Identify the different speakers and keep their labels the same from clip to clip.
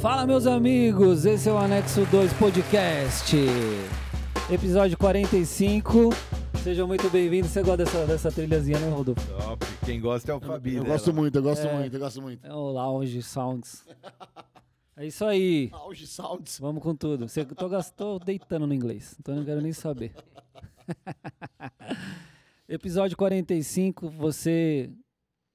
Speaker 1: Fala, meus amigos, esse é o Anexo 2 Podcast, episódio 45. Sejam muito bem-vindos. Você gosta dessa, dessa trilhazinha, né, Rodolfo?
Speaker 2: Top. Quem gosta é o Fabi.
Speaker 3: Eu
Speaker 2: né?
Speaker 3: gosto muito, eu gosto
Speaker 1: É.
Speaker 3: muito, eu gosto muito.
Speaker 1: É o Lounge Sounds. É isso aí.
Speaker 3: Auge Sounds.
Speaker 1: Vamos com tudo. Você, tô, tô deitando no inglês, então eu não quero nem saber. Episódio 45, você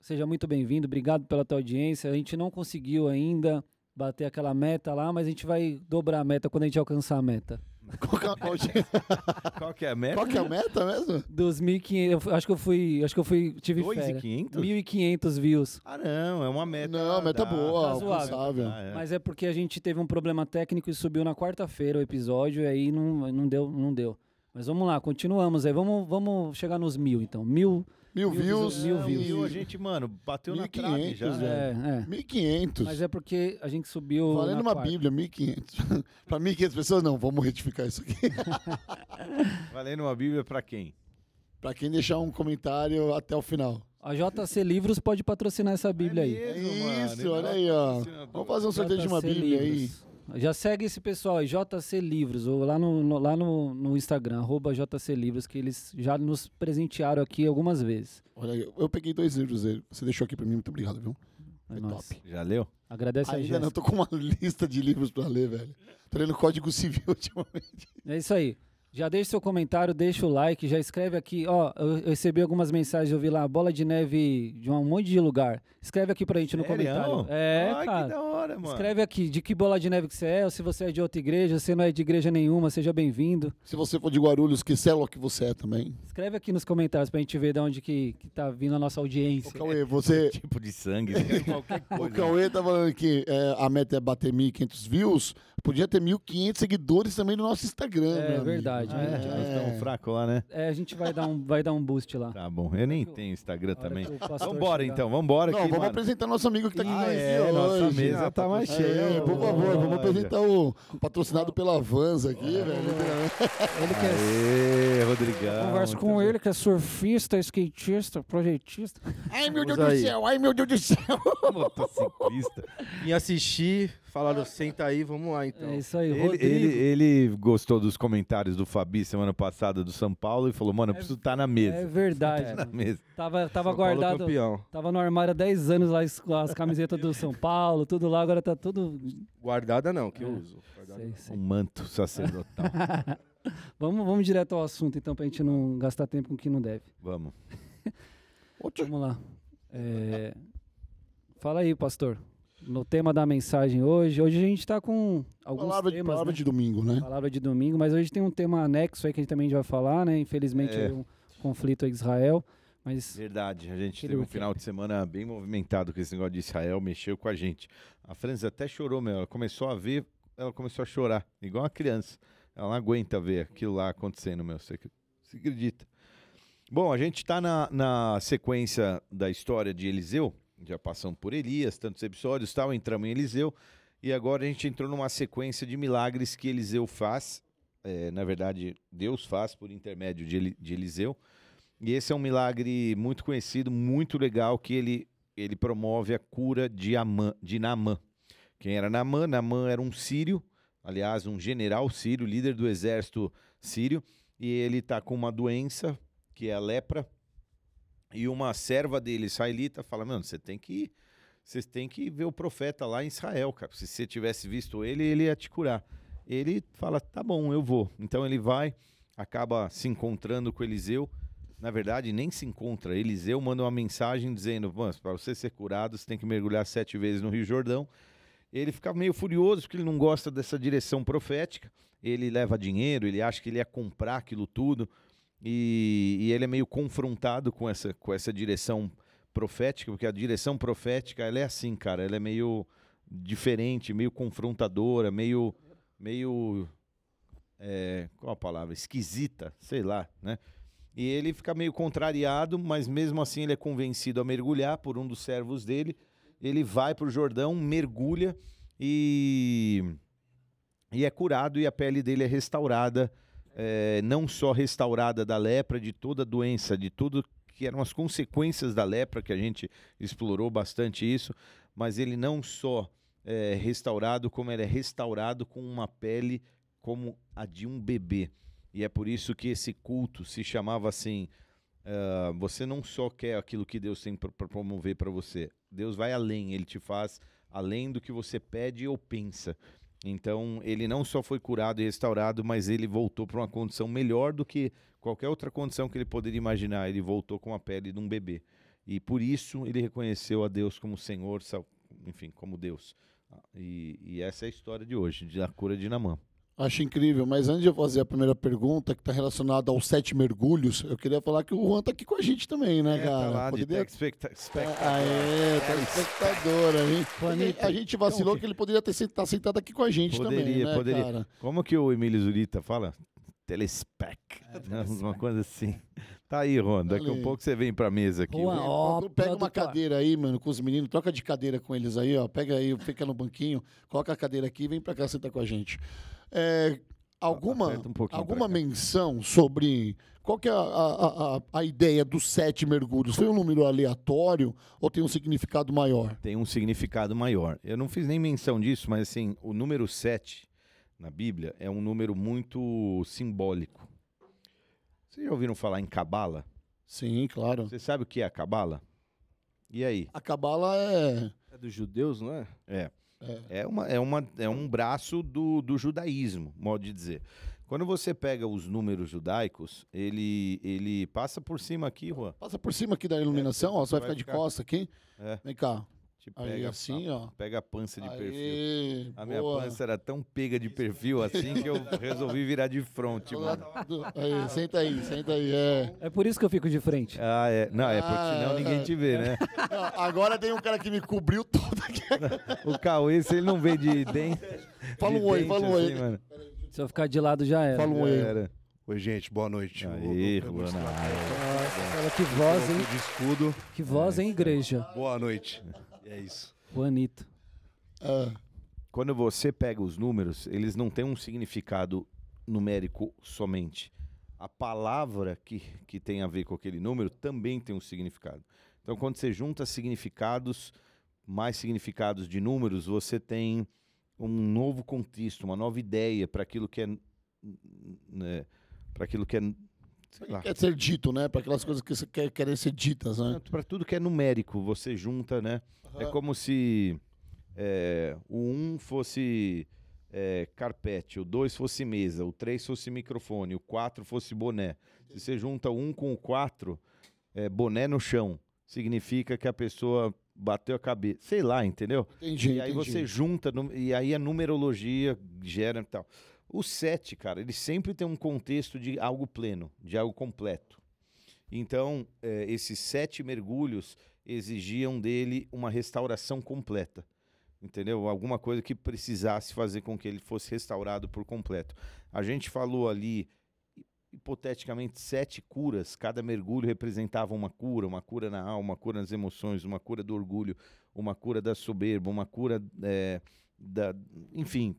Speaker 1: seja muito bem-vindo. Obrigado pela tua audiência. A gente não conseguiu ainda bater aquela meta lá, mas a gente vai dobrar a meta quando a gente alcançar a meta.
Speaker 3: Qual, que é- qual que-
Speaker 2: Qual que é a meta?
Speaker 3: qual que é a meta mesmo?
Speaker 1: Dos 1.500, eu acho que eu fui, acho que eu fui, tive férias.
Speaker 2: 2,500?
Speaker 1: 1.500 views.
Speaker 2: Ah, não, é uma meta.
Speaker 3: Não, meta
Speaker 2: da-
Speaker 3: boa,
Speaker 1: Razoável.
Speaker 3: alcançável.
Speaker 2: Ah, é.
Speaker 1: Mas é porque a gente teve um problema técnico e subiu na quarta-feira o episódio e aí não, não deu, não deu. Mas vamos lá, continuamos aí. Vamos, vamos chegar nos mil, então. Mil.
Speaker 3: Mil
Speaker 1: Mil
Speaker 3: views.
Speaker 1: mil views.
Speaker 2: mil, a gente, mano, bateu na trave
Speaker 3: 1.500,
Speaker 2: já.
Speaker 3: velho.
Speaker 1: É, é.
Speaker 3: 1.500.
Speaker 1: Mas é porque a gente subiu.
Speaker 3: Valendo
Speaker 1: na
Speaker 3: uma
Speaker 1: quarta.
Speaker 3: bíblia, 1.500. Pra 1.500 pessoas, não, vamos retificar isso aqui.
Speaker 2: Valendo uma bíblia pra quem?
Speaker 3: pra quem deixar um comentário até o final.
Speaker 1: A JC Livros pode patrocinar essa Bíblia aí.
Speaker 2: É
Speaker 3: É
Speaker 2: mesmo, mano,
Speaker 3: isso,
Speaker 2: ele
Speaker 3: olha
Speaker 2: é
Speaker 3: aí, ó. Vamos fazer um sorteio de uma bíblia aí.
Speaker 1: Já segue esse pessoal aí, JC Livros, ou lá no, no- lá no, no Instagram, arroba JC Livros, que eles já nos presentearam aqui algumas vezes.
Speaker 3: Olha aí, eu peguei dois livros dele. Você deixou aqui pra mim, muito obrigado, viu?
Speaker 1: É
Speaker 3: top.
Speaker 2: Já leu?
Speaker 1: Agradece a
Speaker 3: Ainda
Speaker 1: Jéssica.
Speaker 3: não, tô com uma lista de livros pra ler, velho. Tô lendo Código Civil ultimamente.
Speaker 1: É isso aí. Já deixa seu comentário, deixa o like, já escreve aqui. Ó, eu eu recebi algumas mensagens, eu vi lá, bola de neve de um monte de lugar. Escreve aqui pra gente no
Speaker 2: Sério?
Speaker 1: comentário. É,
Speaker 2: Ai, que
Speaker 1: cara.
Speaker 2: da hora, mano.
Speaker 1: Escreve aqui de que bola de neve que você é, ou se você é de outra igreja, se não é de igreja nenhuma, seja bem-vindo.
Speaker 3: Se você for de Guarulhos, que célula que você é também.
Speaker 1: Escreve aqui nos comentários pra gente ver de onde que, que tá vindo a nossa
Speaker 3: Ô,
Speaker 1: audiência.
Speaker 3: Cauê, você...
Speaker 2: Tipo de sangue, qualquer
Speaker 3: O
Speaker 2: coisa.
Speaker 3: Cauê tá falando que é, a meta é bater 1.500 views. Podia ter 1.500 seguidores também no nosso Instagram,
Speaker 1: É,
Speaker 3: amigo.
Speaker 1: Verdade,
Speaker 2: Ah,
Speaker 1: verdade.
Speaker 2: Nós estamos fracos lá, né?
Speaker 1: É, a gente vai dar um, vai dar um boost lá.
Speaker 2: Tá bom, eu nem tenho Instagram também. Vambora
Speaker 1: chegar.
Speaker 2: então, vambora
Speaker 3: Não,
Speaker 2: aqui,
Speaker 3: vamos
Speaker 2: mano.
Speaker 3: apresentar nosso amigo que tá aqui
Speaker 2: Ah, é, nossa mesa tá mais
Speaker 3: É,
Speaker 2: cheia.
Speaker 3: por favor, vamos apresentar o patrocinado pela Vans aqui, velho.
Speaker 1: Ele que é
Speaker 2: Aê, Rodrigão.
Speaker 1: Converso com ele, que é surfista, skatista, projetista.
Speaker 3: Ai, meu Deus do céu, ai, meu Deus do céu.
Speaker 2: Motociclista.
Speaker 4: Vim assistir, falaram, senta aí, vamos lá então.
Speaker 1: É isso aí,
Speaker 2: Ele,
Speaker 1: Rodrigo.
Speaker 2: ele, ele gostou dos comentários do Fabi semana passada do São Paulo e falou, mano, eu preciso estar na mesa.
Speaker 1: É verdade.
Speaker 2: Tá na mesa.
Speaker 1: Tava, tava
Speaker 4: São Paulo
Speaker 1: guardado.
Speaker 4: campeão.
Speaker 1: Tava no armário há 10 anos lá, as, as camisetas do São Paulo, tudo lá, agora tá tudo.
Speaker 4: Guardada não, que
Speaker 1: É.
Speaker 4: eu uso. Guardada
Speaker 1: Sei,
Speaker 4: não.
Speaker 1: sei.
Speaker 2: Um manto sacerdotal.
Speaker 1: vamos, vamos direto ao assunto, então, pra gente não gastar tempo com o que não deve.
Speaker 2: Vamos.
Speaker 1: Vamos lá. É, Fala aí, pastor. No tema da mensagem hoje, hoje a gente tá com alguns
Speaker 3: Palavra, de,
Speaker 1: temas,
Speaker 3: palavra
Speaker 1: né?
Speaker 3: de domingo, né?
Speaker 1: Palavra de domingo, mas hoje tem um tema anexo aí que a gente também já vai falar, né? Infelizmente
Speaker 2: É.
Speaker 1: é um conflito em Israel, mas
Speaker 2: Verdade, a gente teve um final de semana bem movimentado com esse negócio de Israel, mexeu com a gente. A França até chorou, meu. Ela começou a ver, ela começou a chorar, igual uma criança. Ela não aguenta ver aquilo lá acontecendo, meu. Você, você acredita? Bom, a gente está na, na sequência da história de Eliseu. Já passamos por Elias, tantos episódios tal, entramos em Eliseu. E agora a gente entrou numa sequência de milagres que Eliseu faz. É, na verdade, Deus faz por intermédio de, de Eliseu. E esse é um milagre muito conhecido, muito legal, que ele, ele promove a cura de, Amã, de Naamã. Quem era Naamã? Naamã era um sírio, aliás, um general sírio, líder do exército sírio, e ele está com uma doença, que é a lepra, e uma serva dele, israelita, fala, mano, você tem que você tem que ver o profeta lá em Israel, cara. Se você tivesse visto ele, ele ia te curar. Ele fala, tá bom, eu vou. Então ele vai, acaba se encontrando com Eliseu, na verdade, nem se encontra. Eliseu manda uma mensagem dizendo: para você ser curado, você tem que mergulhar sete vezes no Rio Jordão. Ele fica meio furioso porque ele não gosta dessa direção profética. Ele leva dinheiro, ele acha que ele ia comprar aquilo tudo. E, e ele é meio confrontado com essa, com essa direção profética, porque a direção profética ela é assim, cara. Ela é meio diferente, meio confrontadora, meio. meio é, qual a palavra? Esquisita, sei lá, né? E ele fica meio contrariado, mas mesmo assim ele é convencido a mergulhar por um dos servos dele. Ele vai para o Jordão, mergulha e, e é curado e a pele dele é restaurada. É, não só restaurada da lepra, de toda a doença, de tudo que eram as consequências da lepra, que a gente explorou bastante isso, mas ele não só é, restaurado como ele é restaurado com uma pele como a de um bebê. E é por isso que esse culto se chamava assim. ah, você não só quer aquilo que Deus tem para promover para você. Deus vai além, ele te faz além do que você pede ou pensa. Então, ele não só foi curado e restaurado, mas ele voltou para uma condição melhor do que qualquer outra condição que ele poderia imaginar. Ele voltou com a pele de um bebê. E por isso ele reconheceu a Deus como Senhor, enfim, como Deus. Ah, E, e essa é a história de hoje, da cura de Namã.
Speaker 3: Acho incrível, mas antes de eu fazer a primeira pergunta, que está relacionada aos sete mergulhos, eu queria falar que o Juan tá aqui com a gente também, né,
Speaker 2: É, tá
Speaker 3: cara?
Speaker 2: lá de
Speaker 3: Poderia-
Speaker 2: expecta- expecta-
Speaker 3: Aê, tá espectadora, hein?
Speaker 1: Juanito.
Speaker 3: A gente vacilou que ele poderia ter estar sentado aqui com a gente também,
Speaker 2: Poderia,
Speaker 3: né,
Speaker 2: poderia.
Speaker 3: cara?
Speaker 2: Como que o Emílio Zurita fala? Telespec. né? Uma coisa assim. Tá aí, Ron. Daqui a um pouco você vem pra mesa aqui.
Speaker 1: Juan, ó,
Speaker 3: Pega uma cadeira aí, mano, com os meninos, troca de cadeira com eles aí, ó. Pega aí, fica no banquinho, coloca a cadeira aqui e vem pra cá sentar com a gente. É, alguma
Speaker 2: um
Speaker 3: alguma menção sobre qual que é a, a, a, a ideia dos sete mergulhos? Foi um número aleatório ou tem um significado maior?
Speaker 2: Tem um significado maior. Eu não fiz nem menção disso, mas assim, o número 7 na Bíblia é um número muito simbólico. Vocês já ouviram falar em Cabala?
Speaker 3: Sim, claro.
Speaker 2: Você sabe o que é a Cabala? E aí?
Speaker 3: A cabala é,
Speaker 4: É dos judeus, não é?
Speaker 2: É.
Speaker 3: é
Speaker 2: É, uma, é, uma, é um braço do, do judaísmo, modo de dizer. Quando você pega os números judaicos, ele, ele passa por cima aqui, Juan.
Speaker 3: Passa por cima aqui da iluminação, ó. Você vai
Speaker 2: vai
Speaker 3: ficar de
Speaker 2: ficar-
Speaker 3: costa aqui.
Speaker 2: É.
Speaker 3: Vem cá.
Speaker 2: Te
Speaker 3: Aí
Speaker 2: pega,
Speaker 3: assim,
Speaker 2: a,
Speaker 3: ó.
Speaker 2: pega a pança de perfil.
Speaker 3: Aê,
Speaker 2: A minha
Speaker 3: boa.
Speaker 2: pança era tão pega de perfil assim que eu resolvi virar de frente, mano.
Speaker 3: Aí, senta aí, senta aí. É.
Speaker 1: É por isso que eu fico de frente.
Speaker 2: Ah, é. Não, é porque
Speaker 3: Ah,
Speaker 2: senão ninguém
Speaker 3: é.
Speaker 2: te vê, né?
Speaker 3: Não, Agora tem um cara que me cobriu todo aqui.
Speaker 2: O Cauê, se ele não vê de dente.
Speaker 3: Fala um oi,
Speaker 2: dente
Speaker 3: fala um oi.
Speaker 2: assim, mano,
Speaker 1: Se eu ficar de lado já era.
Speaker 3: Fala um oi.
Speaker 2: era.
Speaker 5: Oi, gente, boa noite.
Speaker 2: Aí,
Speaker 5: Eu- eu-
Speaker 2: Juan,
Speaker 5: eu-
Speaker 2: na área.
Speaker 1: Nossa, olha que voz, hein?
Speaker 5: de escudo.
Speaker 1: Que voz, hein, igreja?
Speaker 5: Boa noite. É isso.
Speaker 1: Juanito.
Speaker 3: É,
Speaker 2: Quando você pega os números, eles não têm um significado numérico somente. A palavra que, que tem a ver com aquele número também tem um significado. Então, quando você junta significados, mais significados de números, você tem um novo contexto, uma nova ideia para aquilo que é. Né, para aquilo que é. Sei lá.
Speaker 3: quer ser dito, né? Para aquelas coisas que você quer, querem ser ditas, né?
Speaker 2: Para tudo que é numérico, você junta, né? É como se é, o 1 um fosse é, carpete, o 2 fosse mesa, o 3 fosse microfone, o 4 fosse boné. Se você junta o 1 um com o 4, é, boné no chão, significa que a pessoa bateu a cabeça. Sei lá, entendeu?
Speaker 3: Entendi,
Speaker 2: E aí
Speaker 3: entendi.
Speaker 2: você junta, e aí a numerologia gera e tal. O 7, cara, ele sempre tem um contexto de algo pleno, de algo completo. Então, eh, esses sete mergulhos exigiam dele uma restauração completa. Entendeu? Alguma coisa que precisasse fazer com que ele fosse restaurado por completo. A gente falou ali, hi- hipoteticamente, sete curas. Cada mergulho representava uma cura: uma cura na alma, uma cura nas emoções, uma cura do orgulho, uma cura da soberba, uma cura eh, da. Enfim,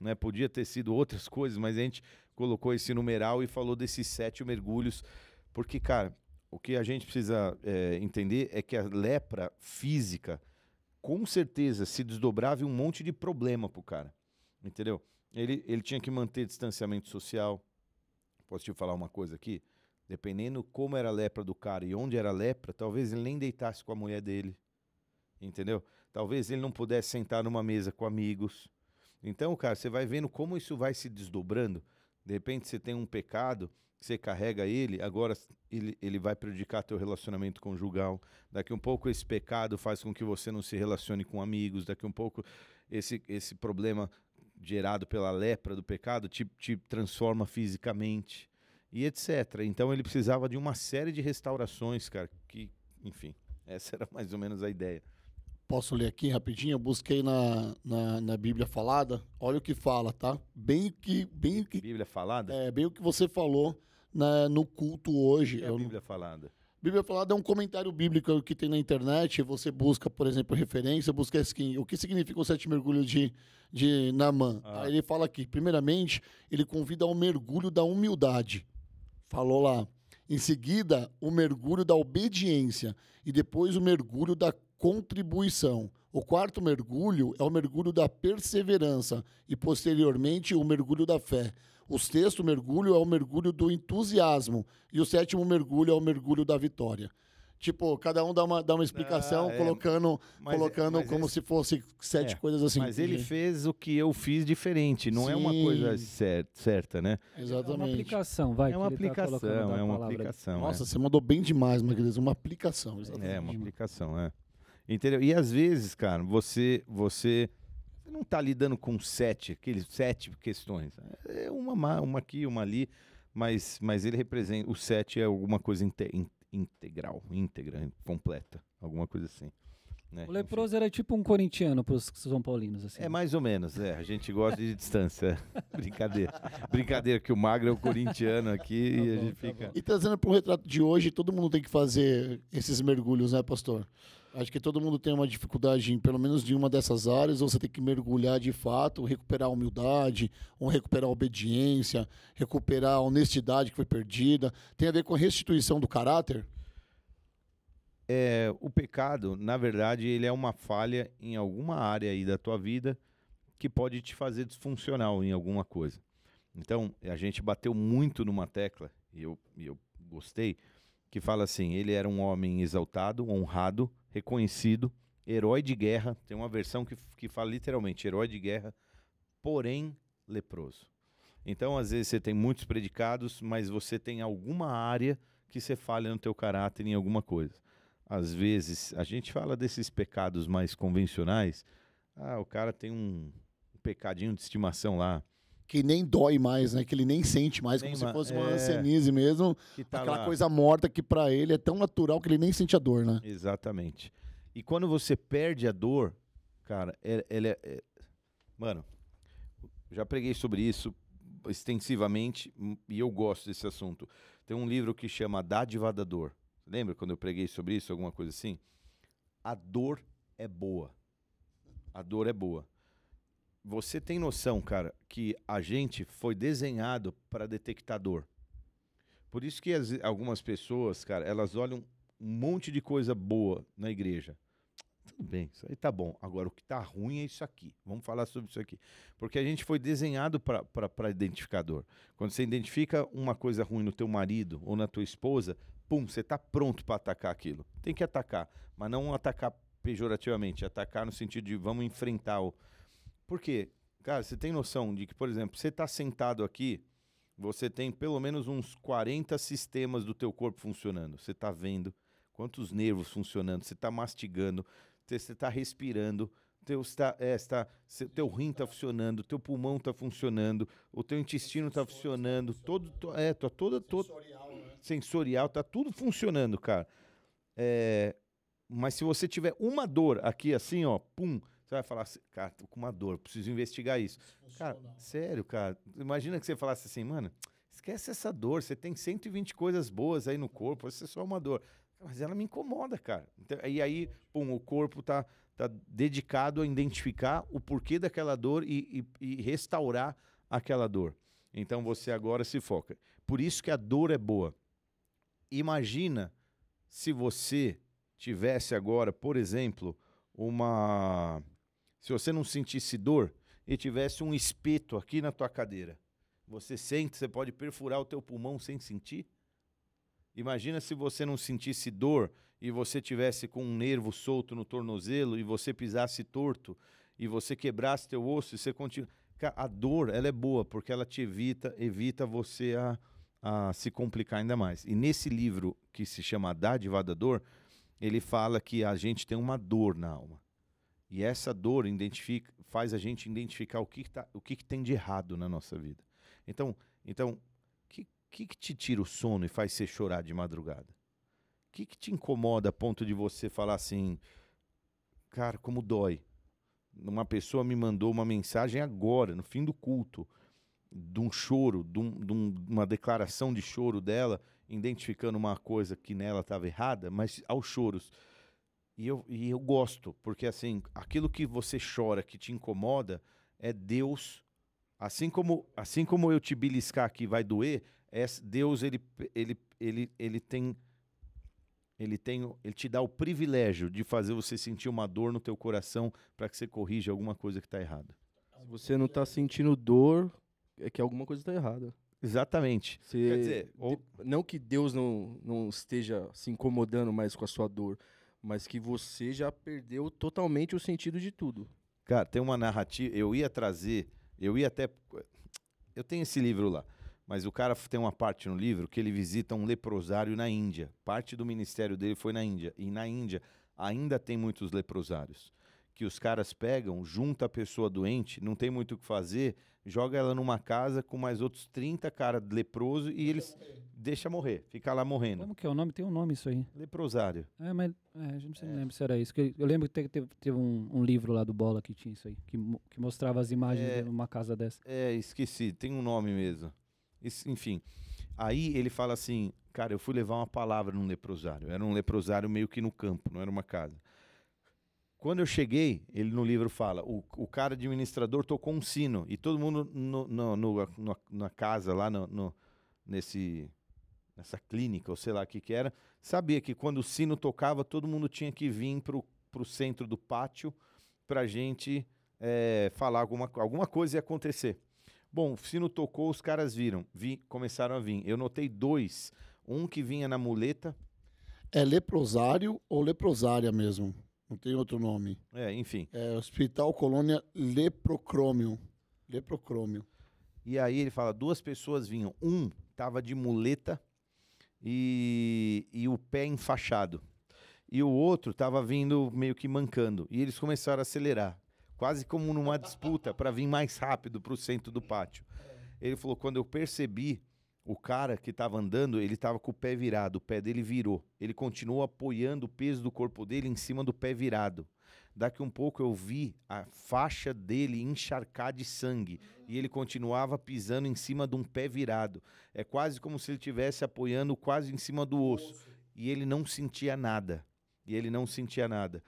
Speaker 2: né? podia ter sido outras coisas, mas a gente colocou esse numeral e falou desses sete mergulhos, porque, cara, o que a gente precisa eh, entender é que a lepra física, com certeza, se desdobrava em um monte de problema pro cara, entendeu? Ele, ele tinha que manter distanciamento social. Posso te falar uma coisa aqui? Dependendo como era a lepra do cara e onde era a lepra, talvez ele nem deitasse com a mulher dele, entendeu? Talvez ele não pudesse sentar numa mesa com amigos. Então, cara, você vai vendo como isso vai se desdobrando. De repente você tem um pecado, você carrega ele, agora ele, ele vai prejudicar teu relacionamento conjugal. Daqui um pouco esse pecado faz com que você não se relacione com amigos. Daqui um pouco esse, esse problema gerado pela lepra do pecado te, te transforma fisicamente e etc. Então ele precisava de uma série de restaurações, cara, que, enfim, essa era mais ou menos a ideia.
Speaker 3: Posso ler aqui rapidinho? Eu busquei na, na, na Bíblia falada. Olha o que fala, tá? Bem o que, bem o que,
Speaker 2: Bíblia falada?
Speaker 3: é, bem o que você falou na- no culto hoje.
Speaker 2: É a Bíblia falada?
Speaker 3: Bíblia falada é um comentário bíblico que tem na internet. Você busca, por exemplo, referência, busca assim, o que significa o sete mergulhos de, de Naamã.
Speaker 2: Ah.
Speaker 3: Aí ele fala aqui, primeiramente, ele convida ao mergulho da humildade. Falou lá. Em seguida, o mergulho da obediência. E depois o mergulho da contribuição. O quarto mergulho é o mergulho da perseverança e, posteriormente, o mergulho da fé. O sexto mergulho é o mergulho do entusiasmo e o sétimo mergulho é o mergulho da vitória. Tipo, cada um dá uma, dá uma explicação,
Speaker 2: Ah, é.
Speaker 3: colocando,
Speaker 2: Mas-
Speaker 3: colocando
Speaker 2: mas
Speaker 3: como
Speaker 2: esse-
Speaker 3: se fosse sete
Speaker 2: É,
Speaker 3: coisas assim.
Speaker 2: Mas ele
Speaker 3: Entendi.
Speaker 2: fez o que eu fiz diferente, não é uma
Speaker 3: Sim.
Speaker 2: coisa cer- certa, né?
Speaker 1: É uma
Speaker 3: Exatamente.
Speaker 1: aplicação, vai.
Speaker 2: é uma
Speaker 1: tá
Speaker 2: aplicação,
Speaker 1: da
Speaker 2: é uma
Speaker 1: palavra.
Speaker 2: aplicação. é.
Speaker 3: Nossa, você mandou bem demais, Magalhães. Uma aplicação. Exatamente.
Speaker 2: É, uma aplicação, é. Entendeu? E às vezes, cara, você você não tá lidando com sete, aqueles sete questões. É uma, ma- uma aqui, uma ali, mas, mas ele representa. O sete é alguma coisa inte- in- integral, íntegra, completa, alguma coisa assim. né?
Speaker 1: O leproso era tipo um corintiano pros São Paulinos, assim.
Speaker 2: Enfim. É mais ou menos, é. A gente gosta de distância. Brincadeira. Brincadeira que o Magro é o corintiano aqui
Speaker 1: Tá
Speaker 2: e a
Speaker 1: bom,
Speaker 2: gente
Speaker 1: tá
Speaker 2: fica.
Speaker 1: bom.
Speaker 3: E trazendo para o retrato de hoje, todo mundo tem que fazer esses mergulhos, né, pastor? Acho que todo mundo tem uma dificuldade, em, pelo menos de uma dessas áreas, você tem que mergulhar de fato, recuperar a humildade, ou recuperar a obediência, recuperar a honestidade que foi perdida. Tem a ver com a restituição do caráter?
Speaker 2: É, o pecado, na verdade, ele é uma falha em alguma área aí da tua vida que pode te fazer disfuncional em alguma coisa. Então, a gente bateu muito numa tecla, e eu, eu gostei, que fala assim: ele era um homem exaltado, honrado, reconhecido, herói de guerra. Tem uma versão que, que fala literalmente herói de guerra, porém leproso. Então, às vezes, você tem muitos predicados, mas você tem alguma área que você falha no teu caráter em alguma coisa às vezes, a gente fala desses pecados mais convencionais. Ah, o cara tem um, um pecadinho de estimação lá.
Speaker 3: Que nem dói mais, né? Que ele nem sente mais,
Speaker 2: Nem
Speaker 3: como se
Speaker 2: ma-
Speaker 3: fosse uma
Speaker 2: é.
Speaker 3: ancenise mesmo.
Speaker 2: Tá
Speaker 3: aquela
Speaker 2: lá.
Speaker 3: coisa morta que para ele é tão natural que ele nem sente a dor, né?
Speaker 2: Exatamente. E quando você perde a dor, cara, é- ela é, é- Mano, já preguei sobre isso extensivamente hum, e eu gosto desse assunto. Tem um livro que chama Dádiva da Dor. Lembra quando eu preguei sobre isso, alguma coisa assim? A dor é boa. A dor é boa. Você tem noção, cara, que a gente foi desenhado para detectar dor. Por isso que as- algumas pessoas, cara, elas olham um monte de coisa boa na igreja. Tudo bem, isso aí tá bom. Agora, o que tá ruim é isso aqui. Vamos falar sobre isso aqui. Porque a gente foi desenhado para identificar dor. Quando você identifica uma coisa ruim no teu marido ou na tua esposa, pum, você tá pronto para atacar aquilo. Tem que atacar, mas não atacar pejorativamente, atacar no sentido de vamos enfrentar o... Por quê? Cara, você tem noção de que, por exemplo, você tá sentado aqui, você tem pelo menos uns 40 sistemas do teu corpo funcionando. Você está vendo quantos nervos funcionando, você está mastigando, você está respirando, teu, está, é, está, teu rim está funcionando, teu pulmão está funcionando, o teu intestino está funcionando, todo, to- é, tá toda, todo, sensorial, tá tudo funcionando, cara. É, mas se você tiver uma dor aqui assim, ó, pum, você vai falar assim, cara, tô com uma dor, preciso investigar isso. Cara, sério, cara. Imagina que você falasse assim, mano, esquece essa dor. Você tem 120 coisas boas aí no corpo, isso é só uma dor. Mas ela me incomoda, cara. Então, e aí, pum, o corpo tá, tá dedicado a identificar o porquê daquela dor e, e- e restaurar aquela dor. Então você agora se foca. Por isso que a dor é boa. Imagina se você tivesse agora, por exemplo, uma. Se você não sentisse dor e tivesse um espeto aqui na tua cadeira. Você sente, você pode perfurar o teu pulmão sem sentir? Imagina se você não sentisse dor e você tivesse com um nervo solto no tornozelo e você pisasse torto e você quebrasse teu osso e você continua. A dor, ela é boa porque ela te evita, evita você a, a se complicar ainda mais. E nesse livro que se chama Dádiva da Dor, ele fala que a gente tem uma dor na alma. E essa dor identifica, faz a gente identificar o que, que, tá, o que, que tem de errado na nossa vida. Então, então, o que, que, que te tira o sono e faz você chorar de madrugada? O que, que te incomoda a ponto de você falar assim, cara, como dói? Uma pessoa me mandou uma mensagem agora, no fim do culto, de um choro, de, um- de um- uma declaração de choro dela, identificando uma coisa que nela estava errada, mas aos choros. E eu, e eu gosto, porque assim, aquilo que você chora, que te incomoda, é Deus. Assim como, assim como eu te beliscar aqui vai doer, é, Deus ele, ele, ele, ele tem ele tem, ele te dá o privilégio de fazer você sentir uma dor no teu coração para que você corrija alguma coisa que está errada.
Speaker 4: Se você não tá sentindo dor, é que alguma coisa tá errada.
Speaker 2: Exatamente.
Speaker 4: Você-
Speaker 2: Quer dizer, ou-
Speaker 4: não que Deus não, não esteja se incomodando mais com a sua dor, mas que você já perdeu totalmente o sentido de tudo.
Speaker 2: Cara, tem uma narrativa. Eu ia trazer, eu ia até. Eu tenho esse livro lá, mas o cara tem uma parte no livro que ele visita um leprosário na Índia. Parte do ministério dele foi na Índia. E na Índia ainda tem muitos leprosários. Que os caras pegam, junta a pessoa doente, não tem muito o que fazer, joga ela numa casa com mais outros 30 caras leprosos e eles deixa morrer, fica lá morrendo.
Speaker 1: Como que é o nome? Tem um nome isso aí.
Speaker 2: Leprosário.
Speaker 1: É, mas é, a gente não não lembro se era isso. Eu lembro que teve, teve, um, um livro lá do Bola que tinha isso aí, que, que mostrava as imagens
Speaker 2: É.
Speaker 1: de uma casa dessa.
Speaker 2: É, esqueci, tem um nome mesmo. Esse- enfim, aí ele fala assim, cara, eu fui levar uma palavra num leprosário. Era um leprosário meio que no campo, não era uma casa. Quando eu cheguei, ele no livro fala, o, o cara administrador tocou um sino e todo mundo no, no- no- na casa lá no, nesse nessa clínica ou sei lá o que que era, sabia que quando o sino tocava todo mundo tinha que vir pro, pro centro do pátio pra gente é, falar alguma, alguma coisa ia acontecer. Bom, o sino tocou, os caras viram, vi, começaram a vir. Eu notei dois, um que vinha na muleta,
Speaker 3: É leprosário ou leprosária mesmo? Não tem outro nome.
Speaker 2: é, enfim.
Speaker 3: É Hospital Colônia Leprocrômio. Leprocrômio.
Speaker 2: E aí ele fala, duas pessoas vinham, um tava de muleta e, e o pé enfaixado. E o outro tava vindo meio que mancando. E eles começaram a acelerar, quase como numa disputa para vir mais rápido para o centro do pátio. Ele falou, quando eu percebi o cara que estava andando, ele estava com o pé virado, o pé dele virou. Ele continuou apoiando o peso do corpo dele em cima do pé virado. Daqui um pouco eu vi a faixa dele encharcar de sangue e ele continuava pisando em cima de um pé virado. É quase como se ele estivesse apoiando quase em cima do osso. E ele não sentia nada. E ele não sentia nada.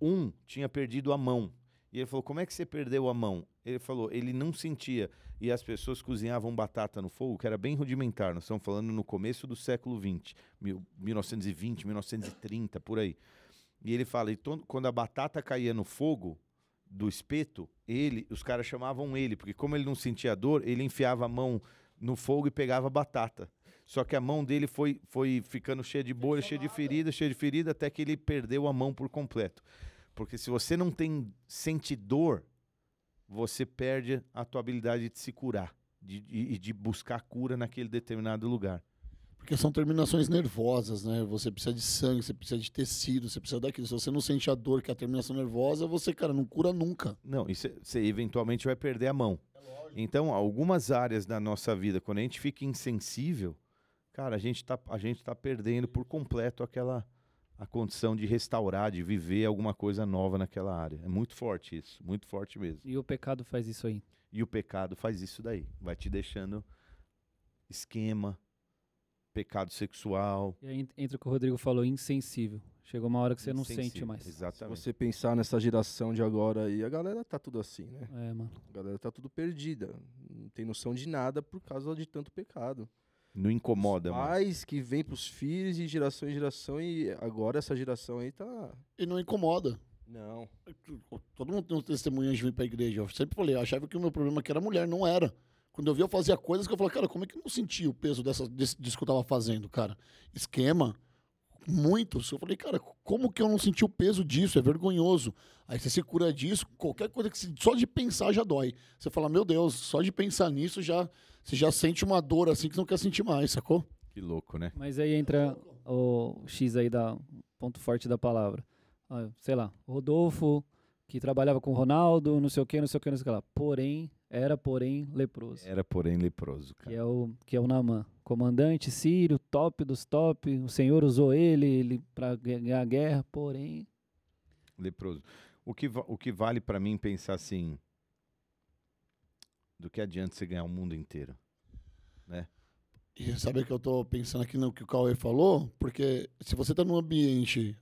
Speaker 2: Um tinha perdido a mão. E ele falou: Como é que você perdeu a mão? Ele falou: Ele não sentia. E as pessoas cozinhavam batata no fogo, que era bem rudimentar. Nós estamos falando no começo do século XX, mil- 1920, 1930, por aí. E ele fala: e quando a batata caía no fogo do espeto, ele, os caras chamavam ele, porque como ele não sentia dor, ele enfiava a mão no fogo e pegava a batata. Só que a mão dele foi, foi ficando cheia de bolha, cheia de ferida, cheia de ferida, até que ele perdeu a mão por completo. Porque se você não tem sente dor, você perde a tua habilidade de se curar de- e de, de buscar cura naquele determinado lugar.
Speaker 3: Porque são terminações nervosas, né? Você precisa de sangue, você precisa de tecido, você precisa daquilo. Se você não sente a dor que é a terminação nervosa, você, cara, não cura nunca.
Speaker 2: Não, e você eventualmente vai perder a mão. Então, algumas áreas da nossa vida, quando a gente fica insensível, cara, a gente tá, a gente tá perdendo por completo aquela a condição de restaurar, de viver alguma coisa nova naquela área. É muito forte isso, muito forte mesmo.
Speaker 1: E o pecado faz isso aí.
Speaker 2: E o pecado faz isso daí, vai te deixando esquema, pecado sexual.
Speaker 1: E aí entra o que o Rodrigo falou, insensível. Chegou uma hora que você não
Speaker 2: insensível.
Speaker 1: sente mais.
Speaker 4: Se
Speaker 2: Exatamente.
Speaker 4: você pensar nessa geração de agora aí, a galera tá tudo assim, né?
Speaker 1: É, mano.
Speaker 4: A galera tá tudo perdida. Não tem noção de nada por causa de tanto pecado.
Speaker 2: Não incomoda, mano.
Speaker 4: Pais que vêm pros filhos de geração em geração e agora essa geração aí tá.
Speaker 3: E não incomoda.
Speaker 4: Não.
Speaker 3: Todo mundo tem um testemunho de vir pra igreja. Eu sempre falei, eu achava que o meu problema aqui era mulher, não era. Quando eu via, eu fazia coisas que eu falava, cara, como é que eu não sentia o peso dessa, desse, disso que eu tava fazendo, cara? Esquema, muitos. Eu falei, cara, como que eu não senti o peso disso? É vergonhoso. Aí você se cura disso, qualquer coisa que se- só de pensar já dói. Você fala, meu Deus, só de pensar nisso já você já sente uma dor assim que você não quer sentir mais, sacou?
Speaker 2: Que louco, né?
Speaker 1: Mas aí entra o X aí da ponto forte da palavra. Ah, sei lá, Rodolfo, que trabalhava com o Ronaldo, não sei o que, não sei o que, não sei o que lá. Porém, era porém leproso.
Speaker 2: Era, porém, leproso,
Speaker 1: Que
Speaker 2: cara.
Speaker 1: é o que é o Naamã. Comandante sírio, top dos top. O Senhor usou ele, ele para ganhar a guerra, porém.
Speaker 2: Leproso. O que, o que vale pra mim pensar assim, do que adianta você ganhar o mundo inteiro?
Speaker 3: E sabe que eu tô pensando aqui no que o Cauê falou? Porque se você tá num ambiente.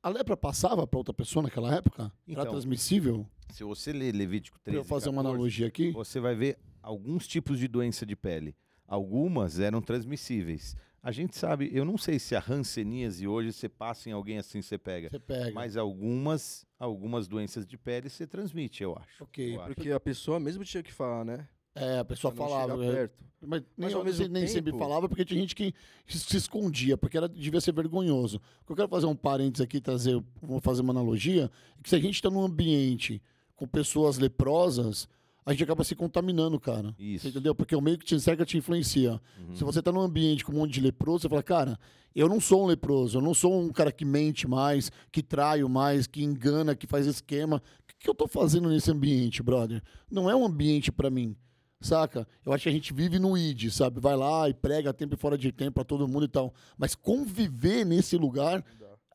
Speaker 3: A lepra passava pra outra pessoa naquela época?
Speaker 2: Então,
Speaker 3: Era transmissível?
Speaker 2: Se você ler Levítico
Speaker 3: Pra
Speaker 2: 13,
Speaker 3: eu fazer uma
Speaker 2: 14,
Speaker 3: analogia aqui?
Speaker 2: você vai ver alguns tipos de doença de pele. Algumas eram transmissíveis. A gente sabe, eu não sei se a hanseníase hoje você passa em alguém assim, você pega.
Speaker 3: Você pega.
Speaker 2: Mas algumas, algumas doenças de pele você transmite, eu acho.
Speaker 3: Ok.
Speaker 2: Eu acho.
Speaker 4: Porque a pessoa mesmo tinha que falar, né?
Speaker 3: É, a pessoa falava.
Speaker 4: perto.
Speaker 3: Mas nem,
Speaker 4: Mas,
Speaker 3: nem-
Speaker 4: mesmo
Speaker 3: nem sempre falava, porque tinha gente que se escondia, porque era, devia ser vergonhoso. O que eu quero fazer um parênteses aqui, trazer, vou fazer uma analogia, é que se a gente está num ambiente com pessoas leprosas, a gente acaba se contaminando, cara.
Speaker 2: Isso.
Speaker 3: Você entendeu? Porque o meio que te cerca te influencia.
Speaker 2: Uhum.
Speaker 3: Se você tá num ambiente com um monte de leproso, você fala, cara, eu não sou um leproso, eu não sou um cara que mente mais, que traio mais, que engana, que faz esquema. O que, que eu tô fazendo nesse ambiente, brother? Não é um ambiente pra mim. Saca? Eu acho que a gente vive no id, sabe? Vai lá e prega tempo e fora de tempo pra todo mundo e tal. Mas conviver nesse lugar,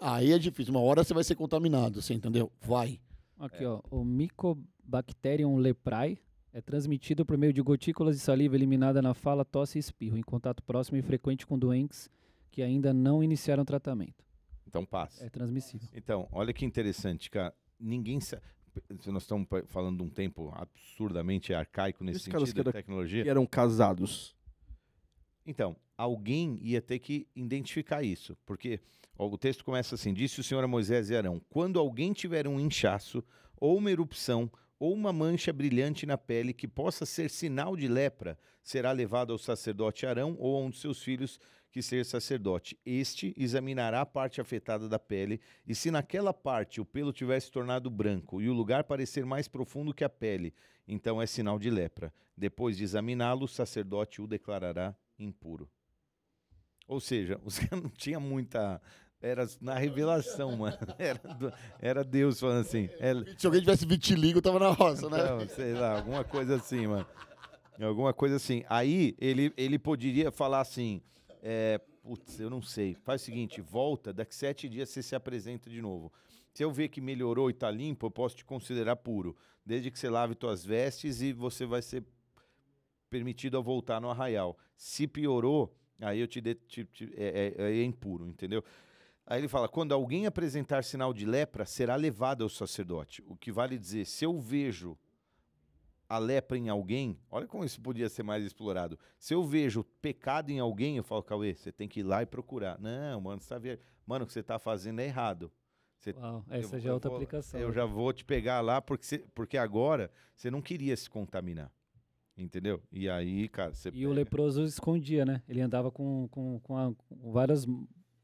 Speaker 3: aí é difícil. Uma hora você vai ser contaminado, você entendeu? Vai.
Speaker 1: Aqui, ó. O Mycobacterium leprae é transmitido por meio de gotículas de saliva eliminada na fala, tosse e espirro, em contato próximo e frequente com doentes que ainda não iniciaram tratamento.
Speaker 2: Então passa.
Speaker 1: É transmissível.
Speaker 2: Então, olha que interessante, cara. Ninguém sabe. Nós estamos falando de um tempo absurdamente arcaico nesse
Speaker 4: Esses
Speaker 2: sentido da
Speaker 4: que era-
Speaker 2: tecnologia.
Speaker 4: Que eram casados.
Speaker 2: Então, alguém ia ter que identificar isso, porque o texto começa assim: Disse o Senhor a Moisés e Arão: Quando alguém tiver um inchaço, ou uma erupção, ou uma mancha brilhante na pele que possa ser sinal de lepra, será levado ao sacerdote Arão ou a um de seus filhos que seja sacerdote. Este examinará a parte afetada da pele, e se naquela parte o pelo tiver se tornado branco e o lugar parecer mais profundo que a pele, então é sinal de lepra. Depois de examiná-lo, o sacerdote o declarará impuro. Ou seja, os caras não tinham muita. Era na revelação, mano. Era, do- era Deus falando assim. é,
Speaker 3: Se alguém tivesse vitiligo, tava na roça, né?
Speaker 2: então, sei lá, alguma coisa assim, mano. Alguma coisa assim. Aí ele, ele poderia falar assim: é, putz, eu não sei. Faz o seguinte: volta, daqui sete dias você se apresenta de novo. Se eu ver que melhorou e tá limpo, eu posso te considerar puro. Desde que você lave tuas vestes e você vai ser permitido a voltar no arraial. Se piorou, aí eu te, de, te- te- é, é- é impuro, entendeu? Aí ele fala: quando alguém apresentar sinal de lepra, será levado ao sacerdote. O que vale dizer, se eu vejo a lepra em alguém, olha como isso podia ser mais explorado. Se eu vejo pecado em alguém, eu falo, Cauê, você tem que ir lá e procurar. Não, mano, você tá vendo? Mano, o que você tá fazendo é errado. Você-
Speaker 1: Uau,
Speaker 2: eu
Speaker 1: essa
Speaker 2: vou-
Speaker 1: já é
Speaker 2: eu
Speaker 1: outra
Speaker 2: vou-
Speaker 1: aplicação.
Speaker 2: Eu já vou te pegar lá porque, você- porque agora você não queria se contaminar. Entendeu? E aí, cara, você.
Speaker 1: E o
Speaker 2: pega.
Speaker 1: leproso escondia, né? Ele andava com, com, com, a- com vários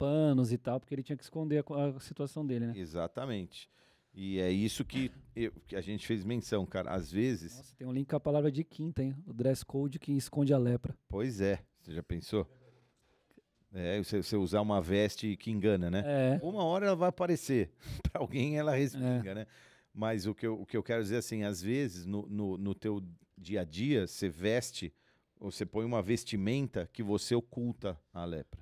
Speaker 1: panos e tal, porque ele tinha que esconder a, a situação dele, né?
Speaker 2: Exatamente. E é isso que, eu- que a gente fez menção, cara. Às vezes.
Speaker 1: Nossa, tem um link com a palavra de quinta, hein? O dress code que esconde a lepra.
Speaker 2: Pois é. Você já pensou? É, você, você usar uma veste que engana, né?
Speaker 1: É.
Speaker 2: Uma hora ela vai aparecer. Para alguém ela respinga, né? Mas o que, eu, o que eu quero dizer assim, às vezes no, no, no teu dia a dia, você veste, ou você põe uma vestimenta que você oculta a lepra?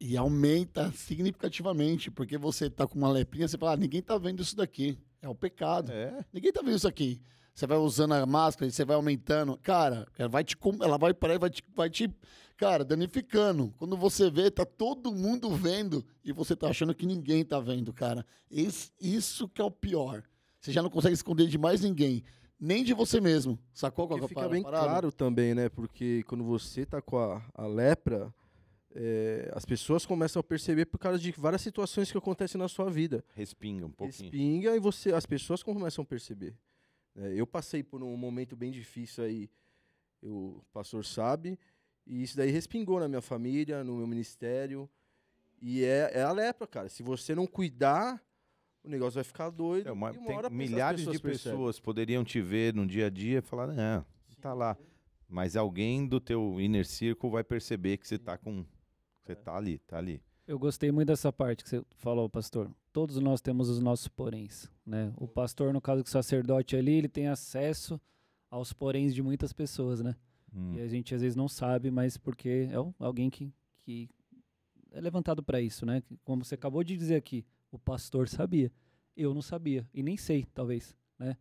Speaker 3: E aumenta significativamente, porque você tá com uma leprinha, você fala, ah, ninguém tá vendo isso daqui. É o pecado.
Speaker 2: É.
Speaker 3: Ninguém tá vendo isso aqui. Você vai usando a máscara e você vai aumentando. Cara, ela vai te. Ela vai para aí, vai te, vai te. Cara, danificando. Quando você vê, tá todo mundo vendo e você tá achando que ninguém tá vendo, cara. Esse- isso que é o pior. Você já não consegue esconder de mais ninguém. Nem de você mesmo. Sacou qual que é
Speaker 4: fica bem
Speaker 3: parada?
Speaker 4: claro também, né? Porque quando você tá com a, a lepra, é, as pessoas começam a perceber por causa de várias situações que acontecem na sua vida.
Speaker 2: Respinga um pouquinho.
Speaker 4: Espinga e você, as pessoas começam a perceber. É, eu passei por um momento bem difícil aí, o pastor sabe, e isso daí respingou na minha família, no meu ministério. E é, é a lepra, cara. Se você não cuidar, o negócio vai ficar doido.
Speaker 2: É, uma-
Speaker 4: uma
Speaker 2: milhares de
Speaker 4: percebem.
Speaker 2: pessoas poderiam te ver no dia a dia e falar, não, tá lá. Mas alguém do teu inner circle vai perceber que você tá com. Você tá ali, tá ali.
Speaker 1: Eu gostei muito dessa parte que você falou, pastor. Todos nós temos os nossos poréns, né? O pastor, no caso do sacerdote ali, ele tem acesso aos poréns de muitas pessoas, né?
Speaker 2: Hum.
Speaker 1: E a gente às vezes não sabe, mas porque é alguém que, que é levantado para isso, né? Como você acabou de dizer aqui, o pastor sabia. Eu não sabia e nem sei, talvez, né?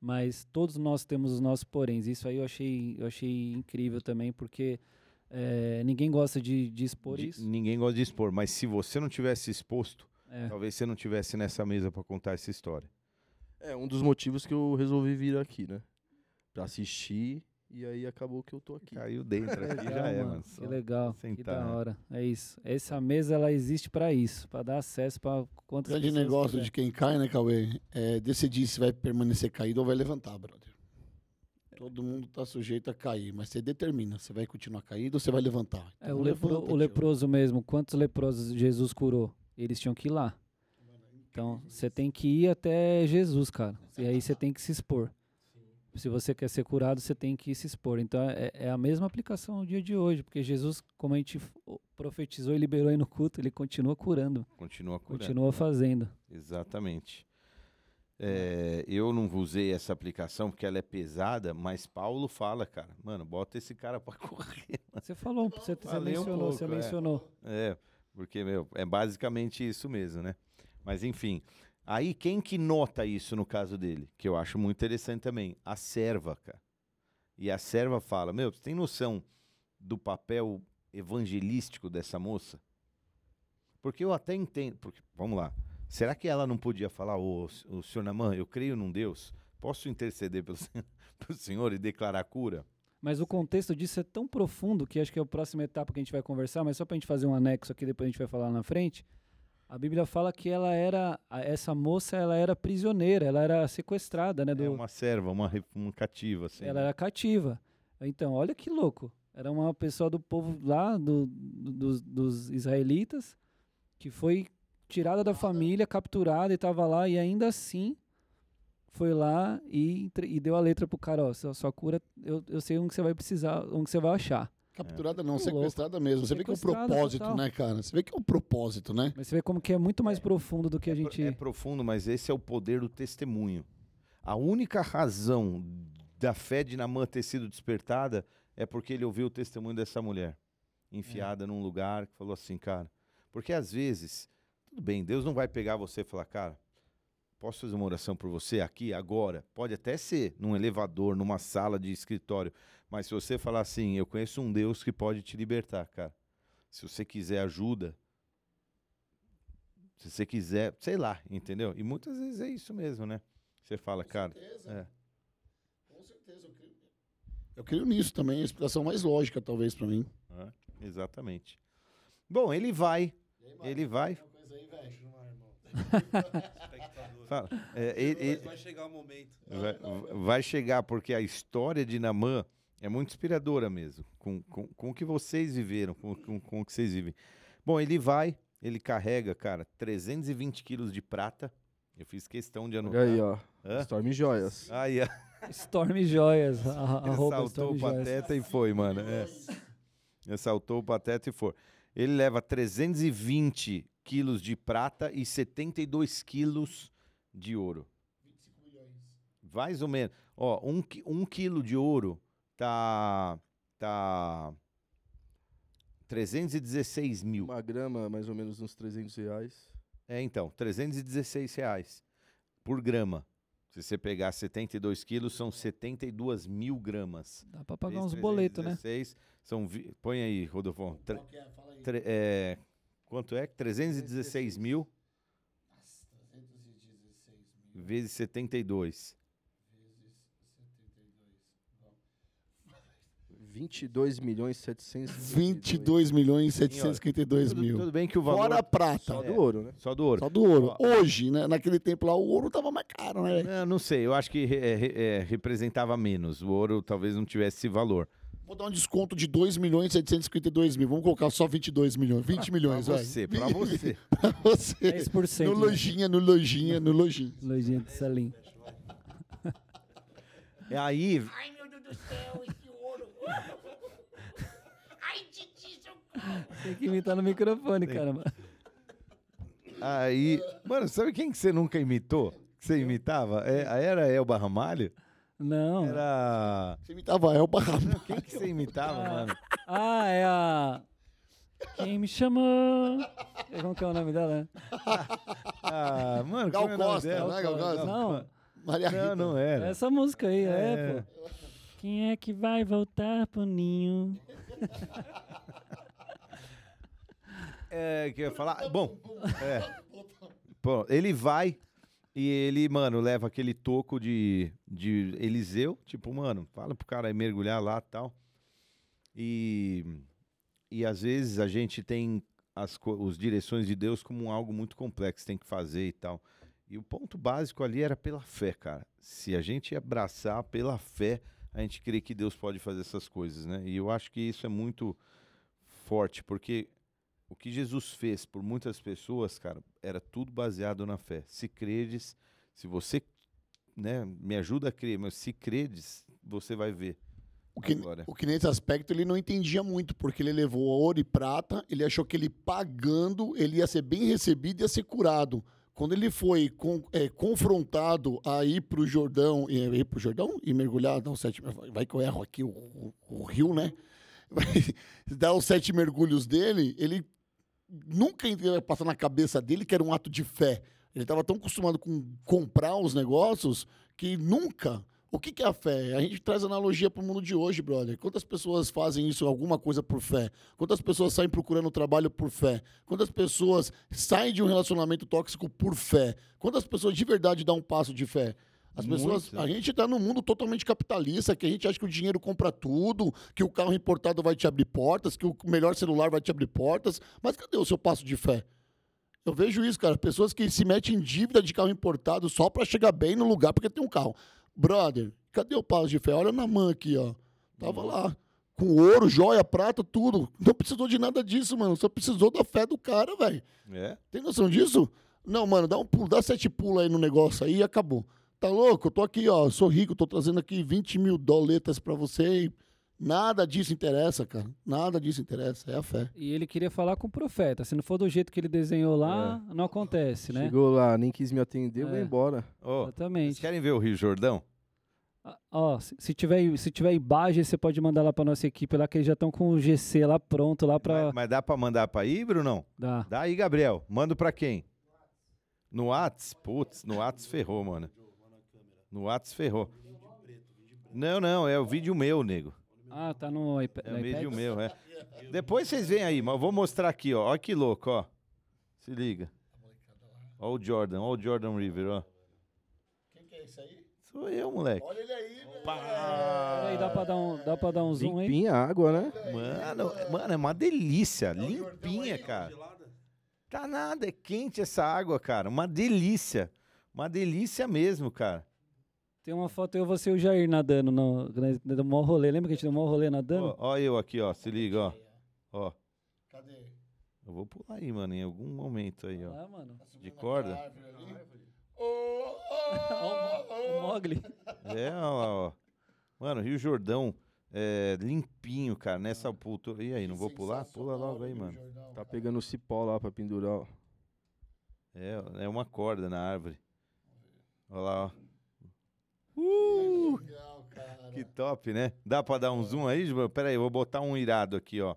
Speaker 1: Mas todos nós temos os nossos poréns. Isso aí eu achei, eu achei incrível também, porque eh, ninguém gosta de, de expor
Speaker 2: De-
Speaker 1: isso.
Speaker 2: ninguém gosta de expor, mas se você não tivesse exposto,
Speaker 1: É.
Speaker 2: talvez você não tivesse nessa mesa pra contar essa história.
Speaker 4: É um dos motivos que eu resolvi vir aqui, né? Pra assistir E aí acabou que eu tô aqui.
Speaker 2: Caiu dentro aqui,
Speaker 1: Legal,
Speaker 2: já é,
Speaker 1: mano. Que legal, que
Speaker 2: sentar,
Speaker 1: da
Speaker 2: né?
Speaker 1: hora. É isso. Essa mesa ela existe pra isso, pra dar acesso pra
Speaker 3: O
Speaker 1: quantas
Speaker 3: grande
Speaker 1: pessoas
Speaker 3: negócio
Speaker 1: quiser.
Speaker 3: de quem cai, né, Cauê? É decidir se vai permanecer caído ou vai levantar, brother. Todo mundo tá sujeito a cair, mas você determina se vai continuar caído ou você vai levantar.
Speaker 1: É,
Speaker 3: Então
Speaker 1: o, lepro-
Speaker 3: levanta,
Speaker 1: o
Speaker 3: tio.
Speaker 1: leproso mesmo, quantos leprosos Jesus curou? Eles tinham que ir lá. Então, você tem que ir até Jesus, cara. E aí você tem que se expor. Se você quer ser curado, você tem que se expor. Então, é, é a mesma aplicação no dia de hoje, porque Jesus, como a gente profetizou e liberou aí no culto, ele continua curando,
Speaker 2: Continua curando.
Speaker 1: continua fazendo.
Speaker 2: Exatamente. É, eu não usei essa aplicação porque ela é pesada, mas Paulo fala, cara, mano, bota esse cara pra correr.
Speaker 1: Você falou, você, você
Speaker 2: Falei um
Speaker 1: mencionou, você
Speaker 2: pouco, é.
Speaker 1: mencionou.
Speaker 2: É, porque, meu, é basicamente isso mesmo, né? Mas enfim, aí quem que nota isso no caso dele? Que eu acho muito interessante também, a serva, cara. E a serva fala, meu, você tem noção do papel evangelístico dessa moça? Porque eu até entendo, porque, vamos lá, será que ela não podia falar, ô, o senhor Namã, eu creio num Deus, posso interceder pelo, pelo senhor e declarar cura?
Speaker 1: Mas o contexto disso é tão profundo que acho que é a próxima etapa que a gente vai conversar, mas só pra gente fazer um anexo aqui, depois a gente vai falar na frente. A Bíblia fala que ela era, a- essa moça, ela era prisioneira, ela era sequestrada, né? Do,
Speaker 2: É uma serva, uma, uma cativa, assim.
Speaker 1: ela era cativa. Então, olha que louco. Era uma pessoa do povo lá, do, do- dos, dos israelitas, que foi tirada da família, capturada e estava lá, e ainda assim foi lá e, e deu a letra pro cara, ó, sua, sua cura, eu, eu sei onde você vai precisar, onde você vai achar.
Speaker 3: Capturada não,
Speaker 1: Muito
Speaker 3: sequestrada mesmo. Você vê que é o propósito,
Speaker 1: total.
Speaker 3: né, cara? Você vê que é o propósito, né?
Speaker 1: Mas você vê como que é muito mais profundo do que a
Speaker 2: É pro-
Speaker 1: gente...
Speaker 2: É profundo, mas esse é o poder do testemunho. A única razão da fé de Namã ter sido despertada é porque ele ouviu o testemunho dessa mulher, enfiada num lugar, que falou assim, cara. Porque às vezes, tudo bem, Deus não vai pegar você e falar, cara, posso fazer uma oração por você aqui, agora? Pode até ser num elevador, numa sala de escritório, mas se você falar assim, eu conheço um Deus que pode te libertar, cara. Se você quiser ajuda, se você quiser, sei lá, entendeu? E muitas vezes é isso mesmo, né? Você fala, cara, é.
Speaker 3: Com certeza, eu creio. Eu creio nisso também, a explicação mais lógica, talvez, pra mim.
Speaker 2: é, exatamente. Bom, ele vai, ele vai, fala, é, ele-
Speaker 5: Vai chegar o momento.
Speaker 2: vai, vai chegar porque a história de Namã é muito inspiradora mesmo, com, com, com o que vocês viveram, com, com, com o que vocês vivem. Bom, ele vai, ele carrega, cara, 320 quilos de prata. Eu fiz questão de anotar.
Speaker 4: Olha aí, ó.
Speaker 2: Hã?
Speaker 4: Storm Joias.
Speaker 2: Aí, ó.
Speaker 1: Storm Joias, a,
Speaker 2: Ele saltou
Speaker 1: Storm
Speaker 2: o
Speaker 1: Joias.
Speaker 2: pateta e foi, mano. É. Ele saltou o pateta e foi. Ele leva 320 quilos de prata e 72 quilos de ouro. Mais ou menos. Ó, um, um quilo de ouro tá. tá 316 mil.
Speaker 4: Uma grama, mais ou menos uns 300 reais.
Speaker 2: É, então, 316 reais por grama. Se você pegar 72 quilos, são 72 mil gramas.
Speaker 1: Dá pra pagar
Speaker 2: Vezes
Speaker 1: uns boletos, né?
Speaker 2: 316, São, vi- põe aí, Rodolfo. Tre- tre- é, quanto é? 316 mil vezes 72.
Speaker 4: 22 milhões 700
Speaker 3: 22 milhões e 752
Speaker 2: Tudo,
Speaker 3: mil.
Speaker 2: tudo bem que o valor...
Speaker 3: Fora a prata.
Speaker 4: Só do ouro, né?
Speaker 2: Só do ouro.
Speaker 3: Só do ouro. Hoje, né? Naquele tempo lá, o ouro tava mais caro, né?
Speaker 2: Não, não sei, eu acho que é, é, representava menos. O ouro talvez não tivesse esse valor.
Speaker 3: Vou dar um desconto de 2 milhões e 752 mil. Vamos colocar só 22 milhões. 20 milhões,
Speaker 2: pra
Speaker 3: vai.
Speaker 2: você, pra você.
Speaker 3: Pra você.
Speaker 1: 10%.
Speaker 3: No
Speaker 1: né?
Speaker 3: lojinha, no lojinha, no lojinha.
Speaker 1: Lojinha de salim.
Speaker 2: E aí,
Speaker 6: Ai, meu Deus do céu, esse ouro. Ai, Titi, socorro.
Speaker 1: Tem que imitar no microfone, caramba.
Speaker 2: aí... Mano, sabe quem que você nunca imitou? Que você imitava? É, era Elba Ramalho?
Speaker 1: Não.
Speaker 2: Era...
Speaker 3: Você imitava Elba Ramalho.
Speaker 2: Quem que você imitava, mano?
Speaker 1: Ah, é a. Quem me chamou? Como que é o nome dela?
Speaker 2: Ah, mano,
Speaker 3: Gal
Speaker 2: como é o nome
Speaker 3: Costa,
Speaker 2: dela?
Speaker 3: né, Gal Costa?
Speaker 1: Não,
Speaker 3: Maria
Speaker 2: Não,
Speaker 3: Rita.
Speaker 2: não era.
Speaker 1: essa música aí, é,
Speaker 2: É.
Speaker 1: pô. Quem é que vai voltar pro ninho?
Speaker 2: É, que eu ia falar. Bom, é. Pô, ele vai E ele, mano, leva aquele toco de, de Eliseu, tipo, mano, fala pro cara mergulhar lá tal. E, e às vezes a gente tem as os direções de Deus como algo muito complexo, tem que fazer e tal. E o ponto básico ali era pela fé, cara. Se a gente abraçar pela fé, a gente crê que Deus pode fazer essas coisas, né? E eu acho que isso é muito forte, porque o que Jesus fez por muitas pessoas, cara, era tudo baseado na fé. Se credes, se você, né, me ajuda a crer, mas se credes, você vai ver.
Speaker 3: O que,
Speaker 2: Agora.
Speaker 3: o que nesse aspecto ele não entendia muito, porque ele levou ouro e prata, ele achou que ele pagando, ele ia ser bem recebido e ia ser curado. Quando ele foi con- é, confrontado a ir para o Jordão, e- ir para o Jordão e mergulhar, não, sete, vai que eu erro aqui o, o- o rio, né? Dar os sete mergulhos dele, ele nunca ia passar na cabeça dele que era um ato de fé. Ele estava tão acostumado com comprar os negócios que nunca. O que, que é a fé? A gente traz analogia para o mundo de hoje, brother. Quantas pessoas fazem isso, alguma coisa por fé? Quantas pessoas saem procurando trabalho por fé? Quantas pessoas saem de um relacionamento tóxico por fé? Quantas pessoas de verdade dão um passo de fé? As pessoas,
Speaker 2: Muitas.
Speaker 3: a gente está num mundo totalmente capitalista, que a gente acha que o dinheiro compra tudo, que o carro importado vai te abrir portas, que o melhor celular vai te abrir portas. Mas cadê o seu passo de fé? Eu vejo isso, cara. Pessoas que se metem em dívida de carro importado só para chegar bem no lugar porque tem um carro. Brother, cadê o passo de fé? Olha na mão aqui, ó. Tava lá. Com ouro, joia, prata, tudo. Não precisou de nada disso, mano. Só precisou da fé do cara, velho.
Speaker 2: É?
Speaker 3: Tem noção disso? Não, mano, dá um pulo, dá sete pulos aí no negócio aí e acabou. Tá louco? Eu tô aqui, ó. Sou rico, tô trazendo aqui 20 mil doletas pra você e nada disso interessa, cara. Nada disso interessa. É a fé.
Speaker 1: E ele queria falar com o profeta. Se não for do jeito que ele desenhou lá,
Speaker 2: É.
Speaker 1: não acontece, né?
Speaker 4: Chegou lá, nem quis me atender, eu vou
Speaker 1: É.
Speaker 4: embora.
Speaker 2: Vocês
Speaker 1: Exatamente.
Speaker 2: querem ver o Rio Jordão?
Speaker 1: Ah, Ó, se, se tiver, se tiver imagem, você pode mandar lá pra nossa equipe lá, que eles já estão com o GC lá pronto lá pra
Speaker 2: Mas, mas dá pra mandar pra ir, Brunão?
Speaker 1: dar.
Speaker 2: Dá aí, Gabriel. Manda pra quem? No Whats? Putz, no Whats ferrou, mano. No Whats ferrou. Não, não, é o vídeo meu, nego.
Speaker 1: Ah, tá no, iPa-
Speaker 2: É
Speaker 1: no
Speaker 2: o vídeo
Speaker 1: iPad?
Speaker 2: meu, é. Depois vocês veem aí, mas eu vou mostrar aqui, ó. Olha que louco, ó. Se liga. Ó o Jordan, ó o Jordan River, ó.
Speaker 3: Quem que é isso aí?
Speaker 2: Sou eu, moleque.
Speaker 3: Olha ele aí, velho.
Speaker 1: Peraí, dá pra dar um, dá pra dar um zoom aí?
Speaker 4: Limpinha a água, né?
Speaker 2: Mano, mano, é uma delícia. Limpinha, cara. Tá nada, é quente essa água, cara. Uma delícia. Uma delícia mesmo, cara.
Speaker 1: Tem uma foto eu, você e o Jair nadando no, no maior rolê. Lembra que a gente deu o maior rolê nadando?
Speaker 2: Ó, ó eu aqui, ó. Se liga, ó. Ó.
Speaker 3: Cadê?
Speaker 2: Eu vou pular aí, mano, em algum momento aí, ó.
Speaker 1: Ah, mano.
Speaker 2: De corda?
Speaker 1: Ó, o, Mogli.
Speaker 2: É, ó lá, ó. Mano, Rio Jordão é limpinho, cara, nessa altura. E aí, não vou pular? Pula logo aí, mano.
Speaker 4: Tá pegando o cipó lá pra pendurar, ó.
Speaker 2: É, é uma corda na árvore. Olha lá, ó.
Speaker 3: Legal, cara.
Speaker 2: Que top, né? Dá pra dar um zoom aí, Gilberto? Pera aí, eu vou botar um irado aqui, ó.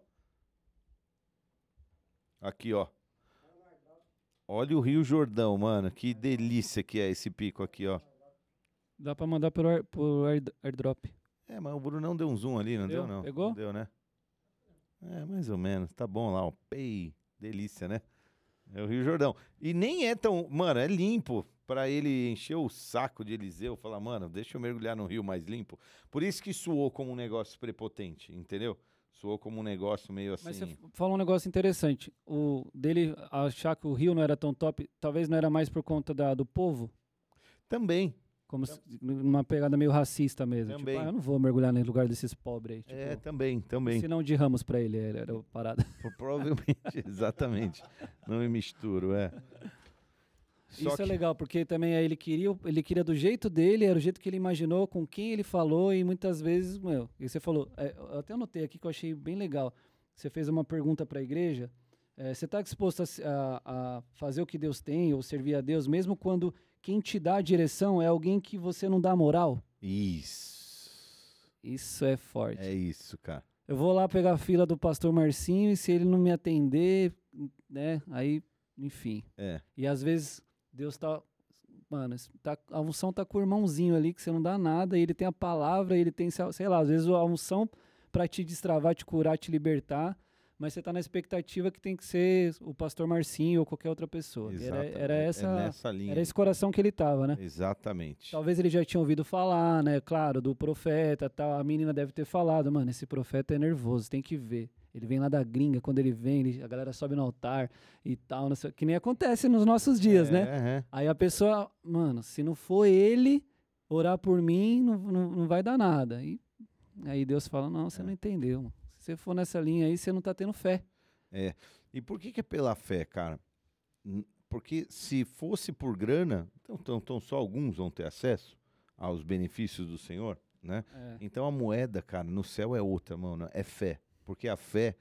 Speaker 2: Aqui, ó. Olha o Rio Jordão, mano. Que delícia que é esse pico aqui, ó.
Speaker 1: Dá pra mandar pelo air, por air, airdrop.
Speaker 2: É, mas o Brunão deu um zoom ali, não deu,
Speaker 1: Deu?
Speaker 2: não?
Speaker 1: Pegou?
Speaker 2: Não deu, né? É, mais ou menos. Tá bom lá, ó. Pei. Delícia, né? É o Rio Jordão. E nem é tão. Mano, é limpo pra ele encher o saco de Eliseu. Falar, mano, deixa eu mergulhar no rio mais limpo. Por isso que suou como um negócio prepotente, entendeu? Soou como um negócio meio assim.
Speaker 1: Mas você f- falou um negócio interessante. O dele achar que o Rio não era tão top, talvez não era mais por conta da, do povo,
Speaker 2: Também.
Speaker 1: Como se- numa pegada meio racista mesmo.
Speaker 2: Também.
Speaker 1: Tipo, ah, eu não vou mergulhar no lugar desses pobres aí. Tipo,
Speaker 2: É, também, também.
Speaker 1: Se não de Ramos pra ele, era, era o parada.
Speaker 2: Pro- Provavelmente, exatamente. Não me misturo, é. Só
Speaker 1: Isso é
Speaker 2: que-
Speaker 1: legal, porque também ele queria, ele queria do jeito dele, era o jeito que ele imaginou, com quem ele falou, e muitas vezes, meu, e você falou, é, eu até anotei aqui que eu achei bem legal. Você fez uma pergunta para a igreja. é, você está disposto a a, a fazer o que Deus tem, ou servir a Deus, mesmo quando quem te dá a direção é alguém que você não dá moral?
Speaker 2: Isso.
Speaker 1: Isso é forte.
Speaker 2: É isso, cara.
Speaker 1: Eu vou lá pegar a fila do pastor Marcinho e se ele não me atender, né, aí, enfim.
Speaker 2: É.
Speaker 1: E às vezes Deus tá. Mano, tá, a unção tá com o irmãozinho ali que você não dá nada, e ele tem a palavra, ele tem, sei lá, às vezes a unção pra te destravar, te curar, te libertar, mas você tá na expectativa que tem que ser o pastor Marcinho ou qualquer outra pessoa. Era, era
Speaker 2: É
Speaker 1: essa,
Speaker 2: linha.
Speaker 1: era esse coração que ele tava, né?
Speaker 2: Exatamente.
Speaker 1: Talvez ele já tinha ouvido falar, né? Claro, do profeta e tal. A menina deve ter falado, mano, esse profeta é nervoso, tem que ver. Ele vem lá da gringa, quando ele vem, ele- a galera sobe no altar e tal, sei- que nem acontece nos nossos dias, né?
Speaker 2: É, é.
Speaker 1: Aí a pessoa, mano, se não for ele orar por mim, não, não, não vai dar nada. E aí Deus fala, não, você
Speaker 2: É.
Speaker 1: não entendeu. Você for nessa linha aí, você não tá tendo fé.
Speaker 2: E por que, que é pela fé, cara? Porque se fosse por grana, então, então, então só alguns vão ter acesso aos benefícios do Senhor, né?
Speaker 1: É.
Speaker 2: Então a moeda, cara, no céu é outra, mano, é fé. Porque a fé,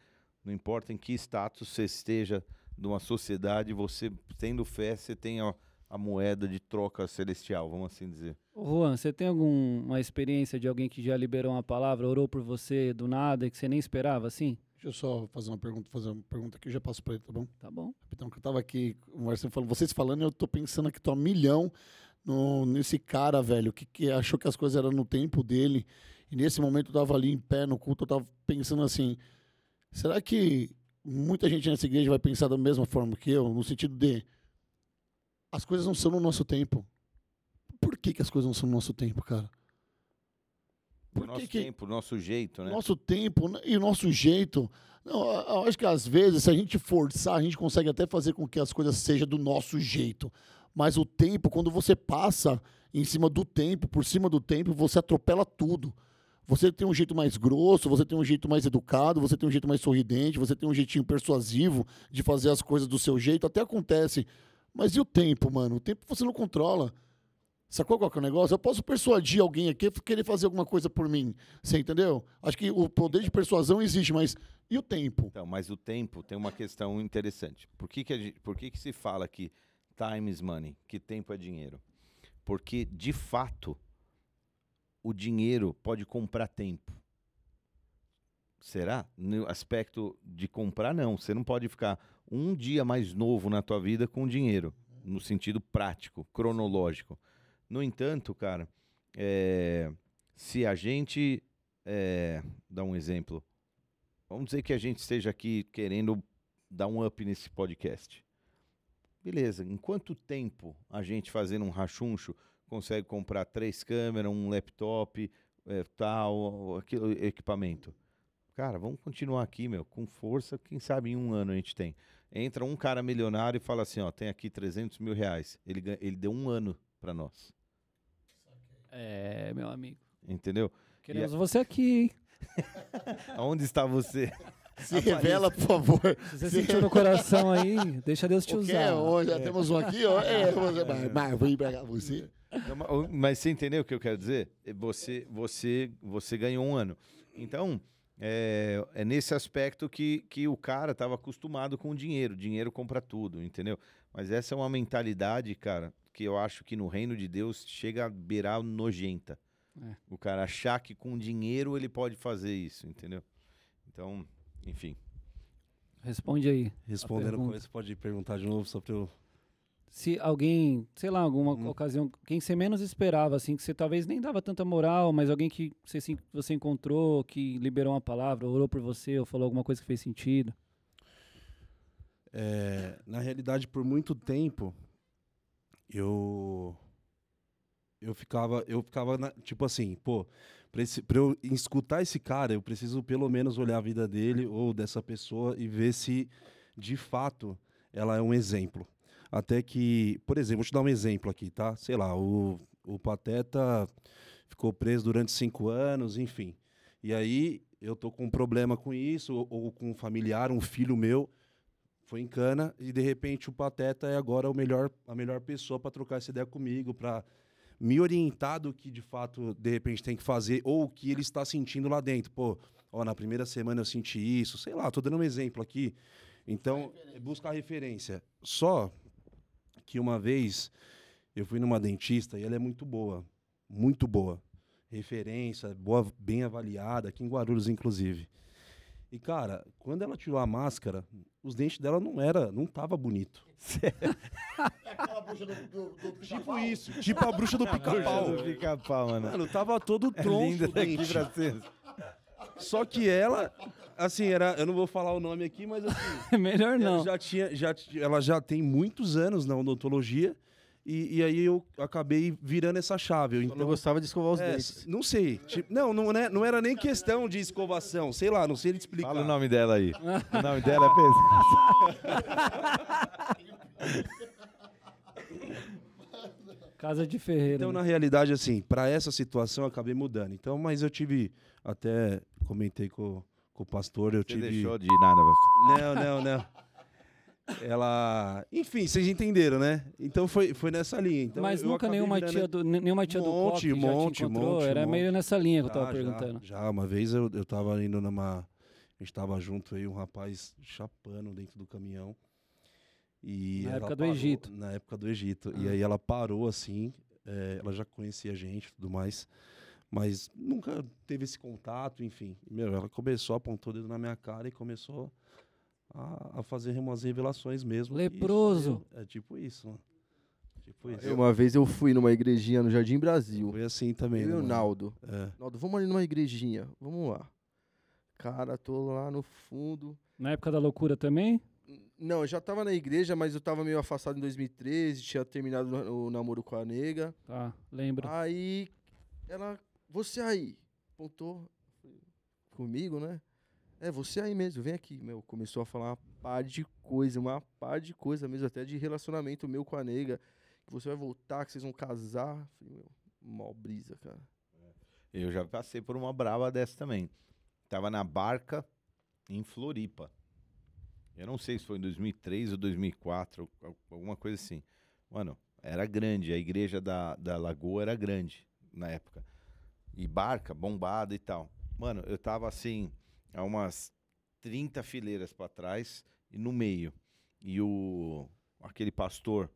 Speaker 2: não importa em que status você esteja numa sociedade, você tendo fé, você tem a, a moeda de troca celestial, vamos assim dizer.
Speaker 1: Juan, você tem alguma experiência de alguém que já liberou uma palavra, orou por você do nada e que você nem esperava, assim?
Speaker 3: Deixa eu só fazer uma pergunta, fazer uma pergunta que eu já passo pra ele, tá bom?
Speaker 1: Tá bom.
Speaker 3: Então, que eu tava aqui, o Marcelo falando, vocês falando, eu tô pensando aqui, tô a milhão no, nesse cara, velho, que, que achou que as coisas eram no tempo dele. E nesse momento eu tava ali em pé no culto, eu tava pensando assim, será que muita gente nessa igreja vai pensar da mesma forma que eu, no sentido de as coisas não são no nosso tempo. Por que, que as coisas não são no nosso tempo, cara? Por
Speaker 2: nosso
Speaker 3: que
Speaker 2: tempo, nosso jeito, né?
Speaker 3: nosso tempo né, e o nosso jeito. Não, eu acho que às vezes, se a gente forçar, a gente consegue até fazer com que as coisas sejam do nosso jeito. Mas o tempo, quando você passa em cima do tempo, por cima do tempo, você atropela tudo. Você tem um jeito mais grosso, você tem um jeito mais educado, você tem um jeito mais sorridente, você tem um jeitinho persuasivo de fazer as coisas do seu jeito, até acontece. Mas e o tempo, mano? O tempo você não controla. Sacou qual que é o negócio? Eu posso persuadir alguém aqui a querer fazer alguma coisa por mim. Você entendeu? Acho que o poder de persuasão existe, mas e o tempo?
Speaker 2: Então, mas o tempo tem uma questão interessante. Por que, que, gente- por que, que se fala que time is money, que tempo é dinheiro? Porque, de fato, o dinheiro pode comprar tempo. Será? No aspecto de comprar, não. Você não pode ficar um dia mais novo na tua vida com dinheiro, no sentido prático, cronológico. No entanto, cara, é, se a gente. É, dá um exemplo. Vamos dizer que a gente esteja aqui querendo dar um up nesse podcast. Beleza, em quanto tempo a gente fazendo um rachuncho consegue comprar três câmeras, um laptop, é, tal, aquele equipamento? Cara, vamos continuar aqui, meu, com força. Quem sabe em um ano a gente tem. Entra um cara milionário e fala assim: ó, tem aqui 300 mil reais. Ele, ele deu um ano para nós.
Speaker 1: É, meu amigo.
Speaker 2: Entendeu?
Speaker 1: Queremos você aqui, hein?
Speaker 2: Aonde está você?
Speaker 3: Se revela, por favor.
Speaker 1: Se você sentiu no coração aí, deixa Deus te usar.
Speaker 3: Hoje já temos um aqui, ó. É, você, mas, mas pra cá, você.
Speaker 2: Não, ma- o- Mas você entendeu o que eu quero dizer? É Você, você, você ganhou um ano. Então, é, é nesse aspecto que, que o cara estava acostumado com o dinheiro. Dinheiro compra tudo, entendeu? Mas essa é uma mentalidade, cara, que eu acho que no reino de Deus chega a beirar nojenta.
Speaker 1: É.
Speaker 2: O cara achar que com dinheiro ele pode fazer isso, entendeu? Então, enfim.
Speaker 1: Responde aí.
Speaker 5: Respondendo com isso, pode perguntar de novo só pra eu.
Speaker 1: Se alguém, sei lá, alguma
Speaker 5: Hum.
Speaker 1: ocasião, quem você menos esperava, assim, que você talvez nem dava tanta moral, mas alguém que você, se- você encontrou, que liberou uma palavra, orou por você, ou falou alguma coisa que fez sentido.
Speaker 5: É, na realidade, por muito tempo, eu. Eu ficava, eu ficava na- tipo assim, pô, pra eu escutar esse cara, eu preciso pelo menos olhar a vida dele ou dessa pessoa e ver se de fato ela é um exemplo. Até que, por exemplo, vou te dar um exemplo aqui, tá? Sei lá, o, o Pateta ficou preso durante cinco anos, enfim. E aí eu tô com um problema com isso, ou, ou com um familiar, um filho meu, foi em cana e de repente o Pateta é agora o melhor, a melhor pessoa para trocar essa ideia comigo, para me orientar do que de fato de repente tem que fazer ou o que ele está sentindo lá dentro. Pô, ó, na primeira semana eu senti isso, sei lá, tô dando um exemplo aqui. Então, é buscar referência. Só que uma vez eu fui numa dentista e ela é muito boa, muito boa. Referência, boa, bem avaliada, aqui em Guarulhos, inclusive. E, cara, quando ela tirou a máscara, os dentes dela não era, não tava bonito. Tipo isso, tipo a bruxa do pica-pau.
Speaker 2: do pica-pau, mano.
Speaker 5: Mano, tava todo
Speaker 2: É
Speaker 5: troncho
Speaker 2: linda
Speaker 5: o
Speaker 2: daqui
Speaker 5: dente.
Speaker 2: pra cima.
Speaker 5: Só que ela, assim, era, eu não vou falar o nome aqui, mas assim,
Speaker 1: Melhor não.
Speaker 5: ela já tinha, já, ela já tem muitos anos na odontologia e, e aí eu acabei virando essa chave. Eu,
Speaker 4: não
Speaker 5: então,
Speaker 4: gostava de escovar os
Speaker 5: é,
Speaker 4: dentes.
Speaker 5: não sei, tipo, não, não, né, não era nem questão de escovação, sei lá, não sei explicar.
Speaker 2: Fala o nome dela aí. o nome dela é pesado.
Speaker 1: Casa de Ferreira.
Speaker 5: Então,
Speaker 1: né?
Speaker 5: na realidade, assim, para essa situação eu acabei mudando. Então, mas eu tive, até comentei com, com o pastor, eu
Speaker 2: Você
Speaker 5: tive...
Speaker 2: deixou de nada, pastor.
Speaker 5: Não, não, não. Ela. Enfim, vocês entenderam, né? Então foi, foi nessa linha. Então
Speaker 1: Mas nunca nenhuma tia do, nenhuma tia do
Speaker 5: Monte,
Speaker 1: já
Speaker 5: monte,
Speaker 1: te
Speaker 5: monte,
Speaker 1: Era meio
Speaker 5: monte.
Speaker 1: nessa linha que eu
Speaker 5: Já,
Speaker 1: tava
Speaker 5: já,
Speaker 1: perguntando.
Speaker 5: Já, uma vez eu, eu tava indo numa. A gente tava junto aí, um rapaz chapando dentro do caminhão. E
Speaker 1: Na época do
Speaker 5: parou-
Speaker 1: Egito.
Speaker 5: Na época do Egito. E
Speaker 1: Ah.
Speaker 5: aí ela parou assim, é, ela já conhecia a gente e tudo mais. Mas nunca teve esse contato, enfim. E, Meu, ela começou, apontou o dedo na minha cara e começou a, a fazer umas revelações mesmo. E isso
Speaker 1: Leproso.
Speaker 5: eu- é tipo isso, mano. Tipo isso.
Speaker 4: Eu, uma vez eu fui numa igrejinha no Jardim Brasil.
Speaker 5: Foi assim também.
Speaker 4: Eu e
Speaker 5: né,
Speaker 4: o? Naldo.
Speaker 5: É.
Speaker 4: Naldo, vamos ali numa igrejinha. Vamos lá. Cara, tô lá no fundo.
Speaker 1: Na época da loucura também?
Speaker 4: Não, eu já tava na igreja, mas eu tava meio afastado em 2013, tinha terminado o o namoro com a nega.
Speaker 1: Tá, lembro.
Speaker 4: Aí ela, você aí, apontou comigo, né? É, você aí mesmo, vem aqui, meu. Começou a falar uma par de coisa, uma par de coisa mesmo, até de relacionamento meu com a nega. Que você vai voltar, que vocês vão casar. Falei, meu, mó brisa, cara.
Speaker 2: Eu já passei por uma brava dessa também. Tava na barca em Floripa. Eu não sei se foi em 2003 ou 2004, al- alguma coisa assim. Mano, era grande, a igreja da, da Lagoa era grande na época. E barca, bombada e tal. Mano, eu tava assim, a umas 30 fileiras pra trás e no meio. E o aquele pastor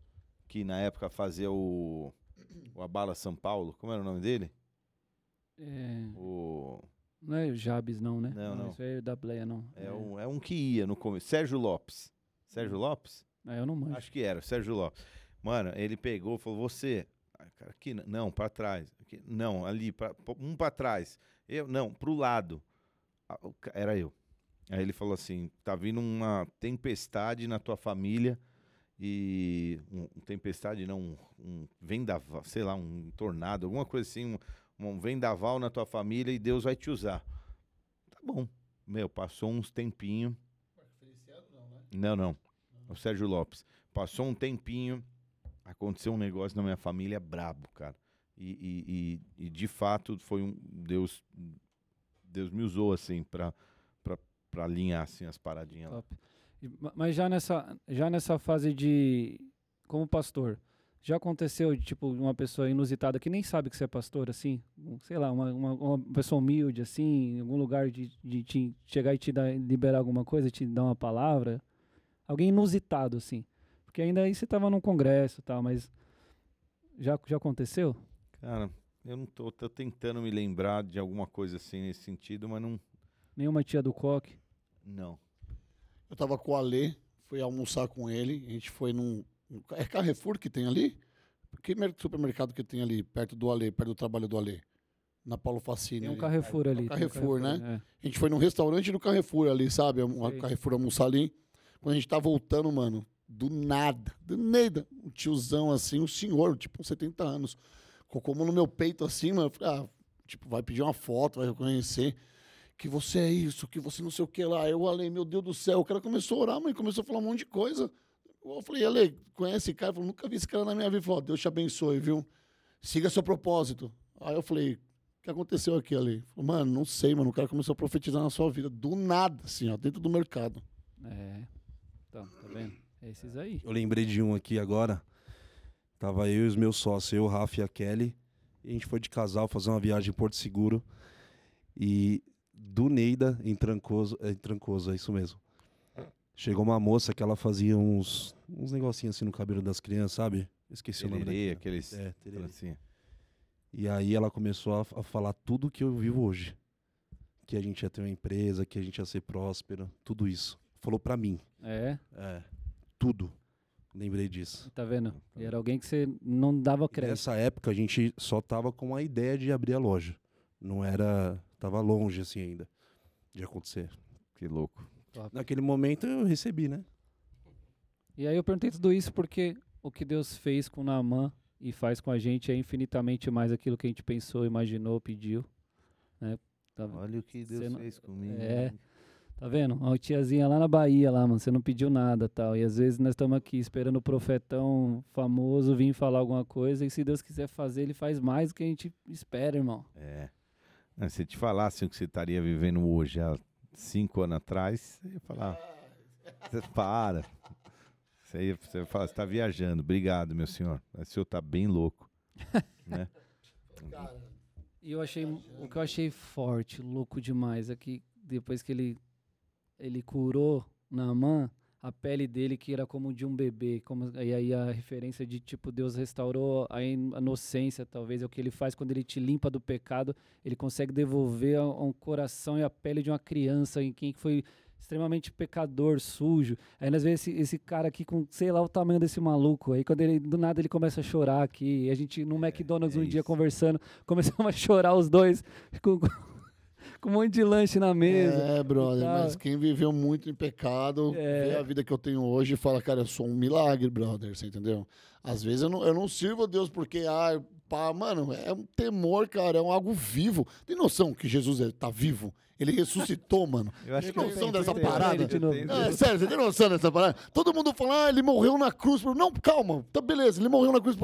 Speaker 2: que na época fazia o, o Abala São Paulo, como era o nome dele?
Speaker 1: É,
Speaker 2: O
Speaker 1: não é o Jabes, não, né?
Speaker 2: Não, não.
Speaker 1: Isso aí é da Bleia, não.
Speaker 2: É um, é um que ia no começo. Sérgio Lopes. Sérgio Lopes?
Speaker 1: É, eu não manjo.
Speaker 2: Acho que era, Sérgio Lopes. Mano, ele pegou e falou: Você. Ah, cara, aqui, não, pra trás. Aqui, não, ali, pra, um pra trás. Eu, não, pro lado. Ah, Era eu. Aí ele falou assim: Tá vindo uma tempestade na tua família. E. Um, tempestade, não, um, um vendaval, sei lá, um tornado, alguma coisa assim. Um, um vendaval na tua família e Deus vai te usar. Tá bom. Meu, passou uns tempinho. Não, não. O Sérgio Lopes. Passou um tempinho, aconteceu um negócio na minha família brabo, cara. E, e, e, e, de fato foi um Deus Deus me usou assim pra, pra, pra alinhar assim as paradinhas lá.
Speaker 1: Top. E- ma- Mas já nessa, já nessa fase de. Como pastor, já aconteceu, tipo, uma pessoa inusitada que nem sabe que você é pastor, assim? Sei lá, uma, uma, uma pessoa humilde, assim, em algum lugar de, de te chegar e te dar, liberar alguma coisa, te dar uma palavra? Alguém inusitado, assim. Porque ainda aí você tava num congresso e tal, mas. Já, já aconteceu?
Speaker 2: Cara, eu não tô, tô tentando me lembrar de alguma coisa assim nesse sentido, mas não.
Speaker 1: Nenhuma tia do coque?
Speaker 2: Não.
Speaker 3: Eu tava com o Alê, fui almoçar com ele. A gente foi num. É Carrefour que tem ali? Que mer- supermercado que tem ali, perto do Alê, perto do trabalho do Alê? Na Paulo Facini.
Speaker 1: Tem um
Speaker 3: ali.
Speaker 1: Carrefour ali. tem um
Speaker 3: Carrefour, né?
Speaker 1: é.
Speaker 3: A gente foi num restaurante do Carrefour ali, sabe? Um. Carrefour almoçar ali. Quando a gente tá voltando, mano, do nada, do nada, um tiozão assim, um senhor, tipo uns 70 anos, colocou mão no meu peito assim, mano. eu falei, ah, tipo, vai pedir uma foto, vai reconhecer que você é isso, que você não sei o que lá. Eu, Ale, meu Deus do céu, o cara começou a orar, mãe, começou a falar um monte de coisa. Eu falei, Ale, conhece esse cara? Ele falou, nunca vi esse cara na minha vida. Ele falou, Deus te abençoe, viu? Siga seu propósito. Aí eu falei, o que aconteceu aqui, Ale? Falou, mano, não sei, mano. O cara começou a profetizar na sua vida, do nada, assim, ó, dentro do mercado.
Speaker 1: É. Então, tá vendo? É esses aí.
Speaker 5: Eu lembrei de um aqui agora. Tava eu e os meus sócios, eu, o Rafa e a Kelly. E a gente foi de casal fazer uma viagem em Porto Seguro. E do Neida, em Trancoso, é, em Trancoso, é isso mesmo. Chegou uma moça que ela fazia uns, uns negocinhos assim no cabelo das crianças, sabe? Esqueci o nome
Speaker 2: Tererê,
Speaker 5: daquilo.
Speaker 2: aqueles.
Speaker 5: É, tererê.
Speaker 2: Assim.
Speaker 5: E aí ela começou a, a falar tudo que eu vivo hoje. Que a gente ia ter uma empresa, que a gente ia ser próspero, tudo isso. Falou pra mim.
Speaker 1: É,
Speaker 5: É. Tudo. Lembrei disso.
Speaker 1: tá vendo? E era alguém que você não dava
Speaker 5: E
Speaker 1: crédito.
Speaker 5: Nessa época a gente só tava com a ideia de abrir a loja. Não era. Tava longe assim ainda de acontecer.
Speaker 2: Que louco.
Speaker 5: Naquele momento eu recebi, né?
Speaker 1: E aí eu perguntei tudo isso porque o que Deus fez com Naamã e faz com a gente é infinitamente mais aquilo que a gente pensou, imaginou, pediu. Né? Tá,
Speaker 2: Olha o que Deus
Speaker 1: não-
Speaker 2: fez comigo.
Speaker 1: É. tá vendo? Uma tiazinha lá na Bahia, lá, mano, você não pediu nada tal. E às vezes nós estamos aqui esperando o profetão famoso vir falar alguma coisa e se Deus quiser fazer, ele faz mais do que a gente espera, irmão.
Speaker 2: É. Não, se te falasse o que você estaria vivendo hoje há cinco anos atrás, você ia falar. Você para. Você ia, você ia falar, você está viajando. Obrigado, meu senhor. O senhor tá bem louco. né?
Speaker 1: E eu achei, o que eu achei forte, louco demais, é que depois que ele, ele curou Naamã, a pele dele que era como de um bebê, como, e aí a referência de tipo, Deus restaurou a in- a inocência, talvez, é o que ele faz quando ele te limpa do pecado, ele consegue devolver a- a um coração e a pele de uma criança em quem foi extremamente pecador, sujo. Aí nós vemos esse, esse cara aqui com, sei lá, o tamanho desse maluco. Aí quando ele, do nada ele começa a chorar aqui. E a gente no McDonald's
Speaker 2: é
Speaker 1: um dia
Speaker 2: isso.
Speaker 1: conversando, começamos a chorar os dois com, com, um monte de lanche na mesa.
Speaker 3: É, brother, mas quem viveu muito em pecado,
Speaker 1: É.
Speaker 3: vê a vida que eu tenho hoje e fala, cara, eu sou um milagre, brother, você entendeu? Às vezes eu não, eu não sirvo a Deus porque, ah, pá, mano, é um temor, cara, é um algo vivo. Tem noção que Jesus é, tá vivo? Ele ressuscitou, mano.
Speaker 2: Eu acho
Speaker 3: Tem noção dessa parada? é sério, você tem noção dessa parada? Todo mundo fala, ah, ele morreu na cruz. Não, calma, tá beleza, ele morreu na cruz.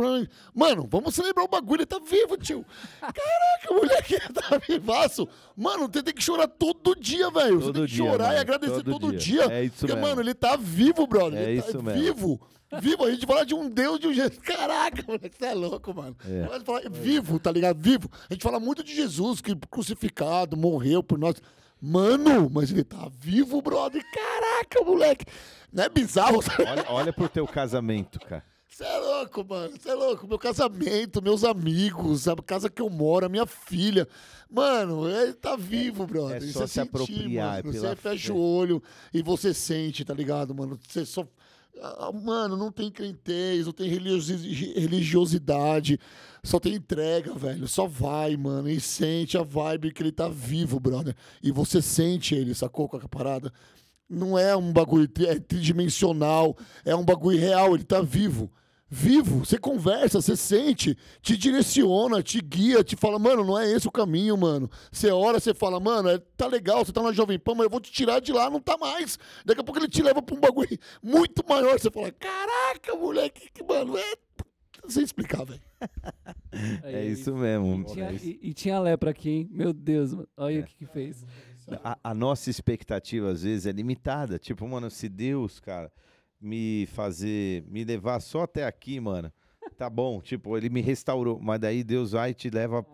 Speaker 3: Mano, vamos celebrar o bagulho, ele tá vivo, tio. Caraca, o moleque tá vivaço. Mano, você tem que chorar todo dia, velho. Você
Speaker 2: Todo
Speaker 3: tem que
Speaker 2: dia,
Speaker 3: chorar
Speaker 2: mano,
Speaker 3: e agradecer
Speaker 2: todo
Speaker 3: todo,
Speaker 2: dia.
Speaker 3: dia.
Speaker 2: É isso
Speaker 3: Porque,
Speaker 2: mesmo.
Speaker 3: mano, ele tá vivo, brother.
Speaker 2: É
Speaker 3: ele tá
Speaker 2: isso mesmo.
Speaker 3: vivo. Vivo, a gente fala de um Deus de um jeito. Caraca, moleque, você é louco, mano.
Speaker 2: É.
Speaker 3: Mas fala- Vivo, tá ligado? Vivo. A gente fala muito de Jesus, que crucificado, morreu por nós. Mano, mas ele tá vivo, brother. Caraca, moleque. Não é bizarro?
Speaker 2: Olha, olha pro teu casamento, cara.
Speaker 3: Você é louco, mano. Você é louco. Meu casamento, meus amigos, a casa que eu moro, a minha filha. Mano, ele tá vivo, brother.
Speaker 2: é só
Speaker 3: você
Speaker 2: se
Speaker 3: sentir,
Speaker 2: apropriar, é
Speaker 3: Mano. Você fecha
Speaker 2: fé.
Speaker 3: o olho e você sente, tá ligado, mano? Você só. Ah, Mano, não tem crentez, não tem religiosi- religiosidade, só tem entrega, velho. Só vai, mano, e sente a vibe que ele tá vivo, brother. E você sente ele, sacou com a parada? Não é um bagulho é tridimensional, é um bagulho real, ele tá vivo. Vivo, você conversa, você sente, te direciona, te guia, te fala, mano, não é esse o caminho, mano. Você ora, você fala, mano, é- tá legal, você tá na Jovem Pan, mas eu vou te tirar de lá, não tá mais. Daqui a pouco ele te leva pra um bagulho muito maior. Você fala, caraca, moleque, que, mano, é. Sem explicar, velho.
Speaker 2: É
Speaker 1: Aí-
Speaker 2: isso mesmo.
Speaker 1: E tinha,
Speaker 2: É
Speaker 1: e- e tinha lepra aqui, hein? Meu Deus, mano. olha
Speaker 2: É.
Speaker 1: o que, que fez.
Speaker 2: A, a nossa expectativa, às vezes, é limitada. Tipo, mano, se Deus, cara, me fazer, me levar só até aqui, mano, tá bom. Tipo, ele me restaurou. Mas daí Deus vai e te leva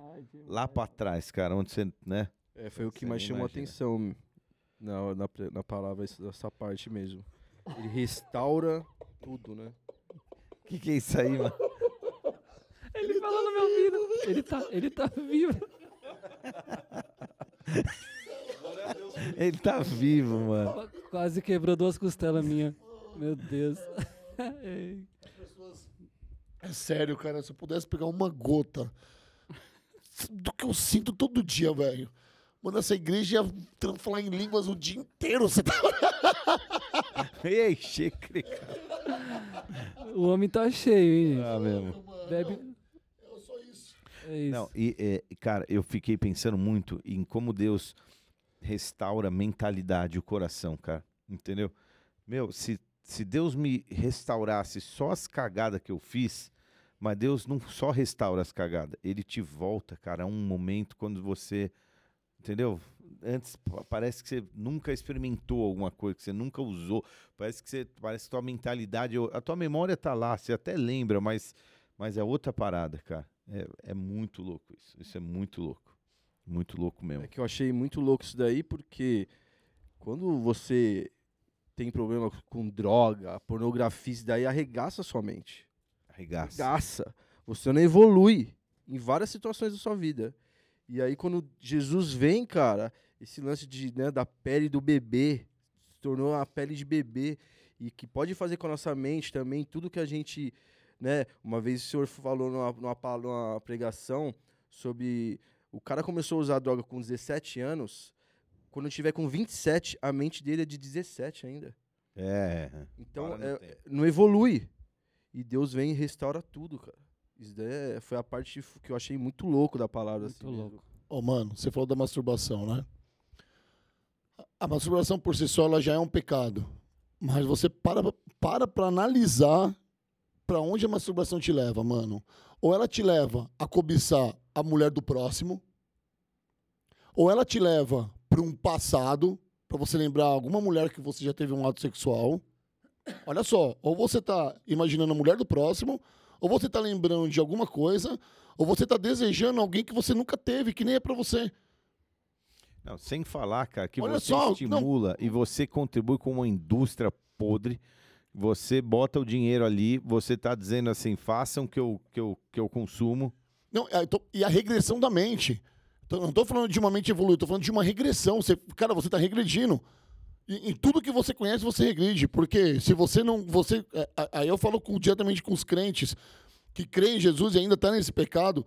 Speaker 2: lá pra trás, cara, onde você, né?
Speaker 4: É, foi o que mais chamou
Speaker 2: imagina.
Speaker 4: atenção na, na, na palavra, essa- parte mesmo. Ele restaura tudo, né?
Speaker 2: O que, que é isso aí, mano?
Speaker 1: Ele falou no meu ouvido. Ele tá, ele tá vivo.
Speaker 2: Ele tá vivo, mano.
Speaker 1: Qu- Quase quebrou duas costelas minhas. Meu Deus.
Speaker 3: É sério, cara, se eu pudesse pegar uma gota do que eu sinto todo dia, velho. Mano, essa igreja ia falar em línguas o dia inteiro. Você tá...
Speaker 2: Ei, xecre,
Speaker 1: o homem tá cheio, hein?
Speaker 2: Ah, mesmo.
Speaker 1: Bebe.
Speaker 3: Eu sou isso.
Speaker 1: É isso.
Speaker 2: Não, e, é, cara, eu fiquei pensando muito em como Deus restaura a mentalidade, o coração, cara. Entendeu? Meu, se, se Deus me restaurasse só as cagadas que eu fiz, mas Deus não só restaura as cagadas, ele te volta, cara, a um momento quando você. Entendeu? Antes pa- parece que você nunca experimentou alguma coisa, que você nunca usou. Parece que você. Parece que tua mentalidade. A tua memória tá lá, você até lembra, mas, mas é outra parada, cara. É, é muito louco isso. Isso é muito louco. Muito louco mesmo.
Speaker 4: É que eu achei muito louco isso daí, porque quando você tem problema com droga, pornografia, isso daí arregaça a sua mente.
Speaker 2: Arregaça.
Speaker 4: Arregaça. Você não evolui em várias situações da sua vida. E aí, quando Jesus vem, cara, esse lance de, né, da pele do bebê se tornou a pele de bebê e que pode fazer com a nossa mente também tudo que a gente, né? Uma vez o senhor falou numa, numa, numa pregação sobre o cara começou a usar droga com 17 anos. Quando tiver com 27, a mente dele é de 17 ainda.
Speaker 2: É.
Speaker 4: Então,
Speaker 2: Para no
Speaker 4: é- não evolui. E Deus vem e restaura tudo, cara. Isso daí é- foi a parte que eu achei muito louco da palavra.
Speaker 1: Muito
Speaker 4: assim,
Speaker 1: louco.
Speaker 3: Ô, mano, você falou da masturbação, né? A- A masturbação por si só ela já é um pecado. Mas você para para pra analisar pra onde a masturbação te leva, mano. Ou ela te leva a cobiçar a mulher do próximo, ou ela te leva pra um passado, pra você lembrar alguma mulher que você já teve um ato sexual. Olha só, ou você tá imaginando a mulher do próximo, ou você tá lembrando de alguma coisa, ou você tá desejando alguém que você nunca teve, que nem é pra você.
Speaker 2: Não, sem falar, cara, que
Speaker 3: Olha
Speaker 2: você
Speaker 3: só, não-
Speaker 2: estimula e você contribui com uma indústria podre. Você bota o dinheiro ali, você tá dizendo assim, façam que eu, que eu, que eu consumo.
Speaker 3: Não, é, tô- e a regressão da mente. Não tô falando de uma mente evoluída, tô falando de uma regressão. Você, cara, você tá regredindo. E, em tudo que você conhece, você regride. Porque se você não. Você, é, a- aí eu falo com, diretamente com os crentes que creem em Jesus e ainda tá nesse pecado.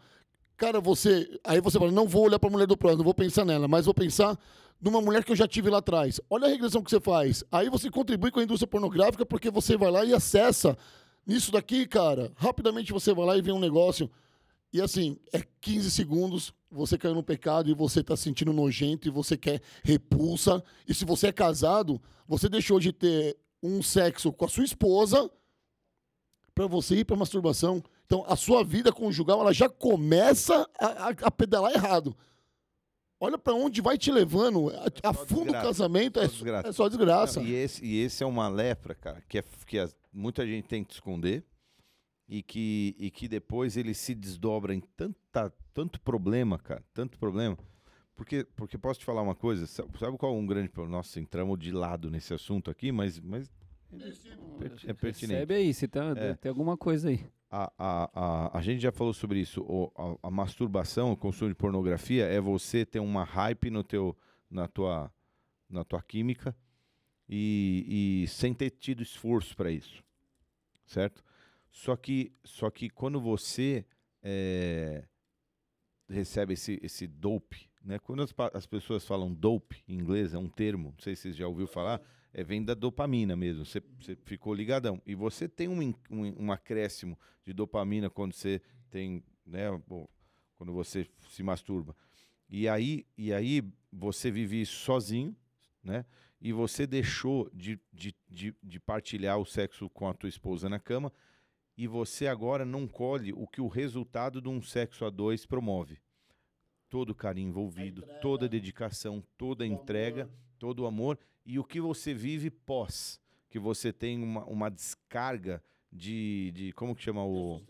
Speaker 3: Cara, você. Aí você fala, não vou olhar pra mulher do próximo, não vou pensar nela, mas vou pensar numa mulher que eu já tive lá atrás. Olha a regressão que você faz. Aí você contribui com a indústria pornográfica porque você vai lá e acessa. Nisso daqui, cara, rapidamente você vai lá e vê um negócio. E assim, é 15 segundos, você caiu no pecado e você tá se sentindo nojento e você quer repulsa. E se você é casado, você deixou de ter um sexo com a sua esposa para você ir para masturbação. Então, a sua vida conjugal, ela já começa a, a- a pedalar errado. Olha para onde vai te levando. A, a
Speaker 2: só
Speaker 3: fundo casamento
Speaker 2: só
Speaker 3: é,
Speaker 2: desgraça.
Speaker 3: é só desgraça.
Speaker 2: E, esse, e esse é uma lepra, cara, que, é, que muita gente tenta esconder e que, e que depois ele se desdobra em tanta, tanto problema, cara, tanto problema. Porque, porque posso te falar uma coisa? Sa- Sabe qual é um grande problema? Nossa, entramos de lado nesse assunto aqui, mas, mas é pertinente.
Speaker 1: Recebe aí, se tá,
Speaker 2: É.
Speaker 1: tem alguma coisa aí.
Speaker 2: a, a, a, a gente já falou sobre isso. O, a, a masturbação, o consumo de pornografia é você ter uma hype no teu, na, tua, na tua química e, e sem ter tido esforço para isso. Certo? Só que, só que quando você eh, recebe esse, esse dope, né? quando as, as pessoas falam dope em inglês, é um termo, não sei se você já ouviu falar, é, vem da dopamina mesmo. Você, você ficou ligadão. E você tem um, um, um acréscimo de dopamina quando você tem, né, quando você se masturba. E aí, e aí você vive isso sozinho, né? E você deixou de, de, de, de partilhar o sexo com a tua esposa na cama e você agora não colhe o que o resultado de um sexo a dois promove. Todo o carinho envolvido, toda a dedicação, toda a entrega, todo o amor e o que você vive pós, que você tem uma, uma descarga de, de como que chama o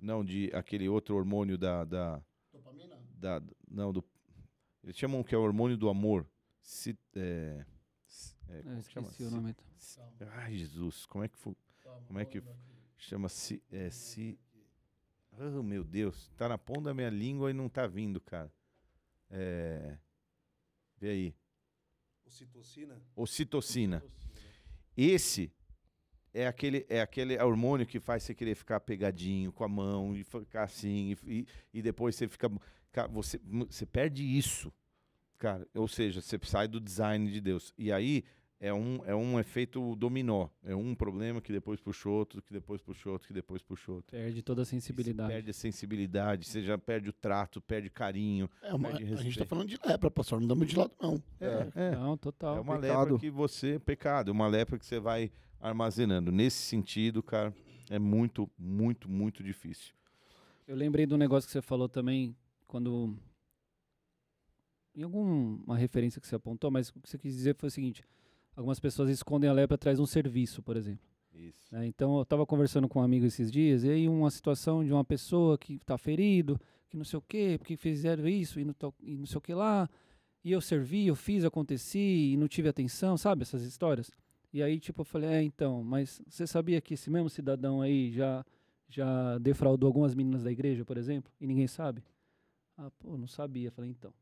Speaker 2: não de aquele outro hormônio da, da, da não do eles chamam que é o hormônio do amor. Se, é, é,
Speaker 1: Eu
Speaker 2: como que chama?
Speaker 1: esqueci o
Speaker 2: Se-
Speaker 1: nome.
Speaker 2: se- Ai, Jesus, como é que foi? Como é que chama se é se Oh, meu Deus, tá na ponta da minha língua e não tá vindo, cara. É Vê aí.
Speaker 5: Ocitocina?
Speaker 2: Ocitocina. Esse é aquele, é aquele hormônio que faz você querer ficar pegadinho com a mão e ficar assim, e, e- depois você fica. cara, você, você perde isso, cara. Ou seja, você sai do design de Deus. E aí é um, é um efeito dominó. É um problema que depois puxa outro, que depois puxa outro, que depois puxa outro.
Speaker 1: Perde toda a sensibilidade.
Speaker 2: perde a sensibilidade, você já perde o trato, perde carinho.
Speaker 3: É uma-
Speaker 2: Perde
Speaker 3: a gente tá
Speaker 2: respeito.
Speaker 3: falando de lepra, pastor. Não damos de lado, não.
Speaker 2: É, é.
Speaker 1: Não, total.
Speaker 2: É uma
Speaker 4: pecado.
Speaker 2: lepra que você. Pecado, uma lepra que você vai armazenando. Nesse sentido, cara, é muito, muito, muito difícil.
Speaker 1: Eu lembrei do negócio que você falou também, quando. Em alguma referência que você apontou, mas o que você quis dizer foi o seguinte: algumas pessoas escondem a lepra atrás de um serviço, por exemplo.
Speaker 2: Isso.
Speaker 1: né? Então, eu estava conversando com um amigo esses dias, e aí uma situação de uma pessoa que está ferido, que não sei o quê, porque fizeram isso e não, e não sei o que lá, e eu servi, eu fiz, aconteci, e não tive atenção, sabe, essas histórias? E aí, tipo, eu falei, é, então, mas você sabia que esse mesmo cidadão aí já, já defraudou algumas meninas da igreja, por exemplo, e ninguém sabe? Ah, pô, não sabia. Falei, então,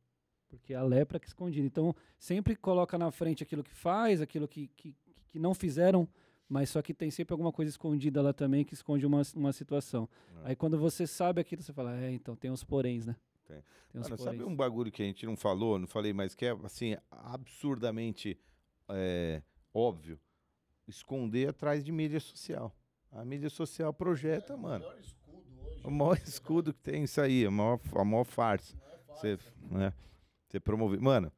Speaker 1: porque é a lepra que escondida. Então, sempre coloca na frente aquilo que faz, aquilo que, que, que não fizeram, mas só que tem sempre alguma coisa escondida lá também que esconde uma, uma situação.
Speaker 2: É.
Speaker 1: Aí quando você sabe aquilo, você fala, é, então tem os poréns, né? Tem uns
Speaker 2: Mano, sabe
Speaker 1: poréns.
Speaker 2: um bagulho que a gente não falou, não falei, mas que é assim, absurdamente é, óbvio? Esconder atrás de mídia social. A mídia social projeta, mano. O maior escudo que tem isso aí, a maior, a maior farsa. Você, né, você promover. Mano,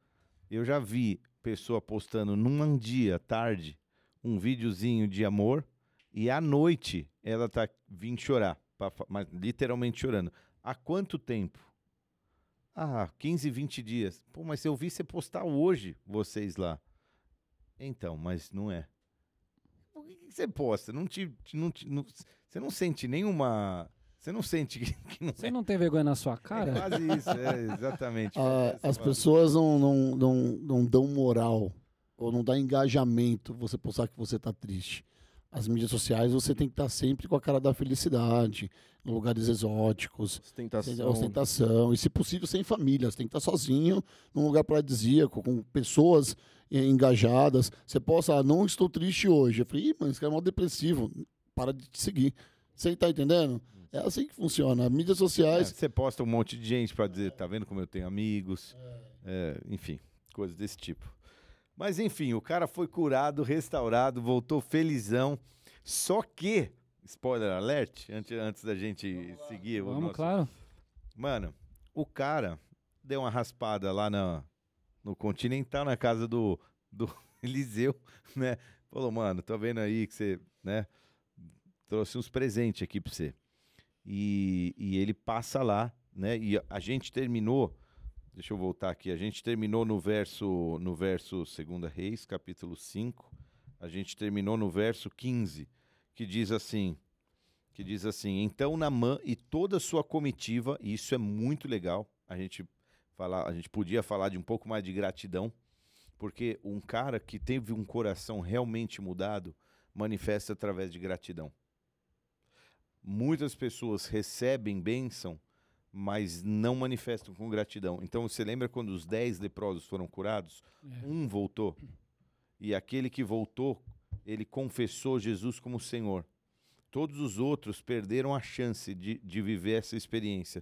Speaker 2: eu já vi pessoa postando num dia, tarde, um videozinho de amor e à noite ela tá vindo chorar, pra mas literalmente chorando. Há quanto tempo? Ah, 15, 20 dias. Pô, mas eu vi você postar hoje, vocês lá. Então, mas não é. Por que, que você posta? Não te- não te- não- você não sente nenhuma. Você não sente que, que não
Speaker 1: Você não tem vergonha na sua
Speaker 2: é
Speaker 1: cara?
Speaker 2: quase isso, é, exatamente.
Speaker 3: Ah, as
Speaker 2: palavra.
Speaker 3: pessoas não, não, não, não dão moral ou não dá engajamento você postar que você tá triste. As mídias sociais você tem que estar sempre com a cara da felicidade, em lugares exóticos,
Speaker 4: Ostentação.
Speaker 3: ostentação, e se possível sem família. Você tem que estar sozinho, num lugar paradisíaco, com pessoas eh, engajadas. Você possa, ah, não estou triste hoje. Eu falei, Ih, mas esse cara é mal depressivo. Para de te seguir. Você tá entendendo? É assim que funciona. Mídias
Speaker 2: É,
Speaker 3: sociais.
Speaker 2: você posta um monte de gente pra dizer, tá vendo como eu tenho amigos, É, enfim, coisas desse tipo. Mas enfim, o cara foi curado, restaurado, voltou felizão. Só que, spoiler alert, antes, antes da gente seguir o
Speaker 1: Vamos,
Speaker 2: nosso
Speaker 1: claro.
Speaker 2: Mano, o cara deu uma raspada lá na, no Continental, na casa do, do Eliseu, né? Falou, mano, tô vendo aí que você, né? Trouxe uns presentes aqui pra você. E, e ele passa lá, né? E a, gente terminou, deixa eu voltar aqui, a gente terminou no verso, no verso 2 Reis, capítulo 5, a gente terminou no verso 15, que diz assim, que diz assim: Então Namã e toda a sua comitiva, e isso é muito legal. A gente falar, a gente podia falar de um pouco mais de gratidão, porque um cara que teve um coração realmente mudado manifesta através de gratidão. Muitas pessoas recebem bênção, mas não manifestam com gratidão. Então você lembra quando os dez leprosos foram curados?
Speaker 1: É.
Speaker 2: Um voltou. E aquele que voltou, ele confessou Jesus como Senhor. Todos os outros perderam a chance de, de viver essa experiência.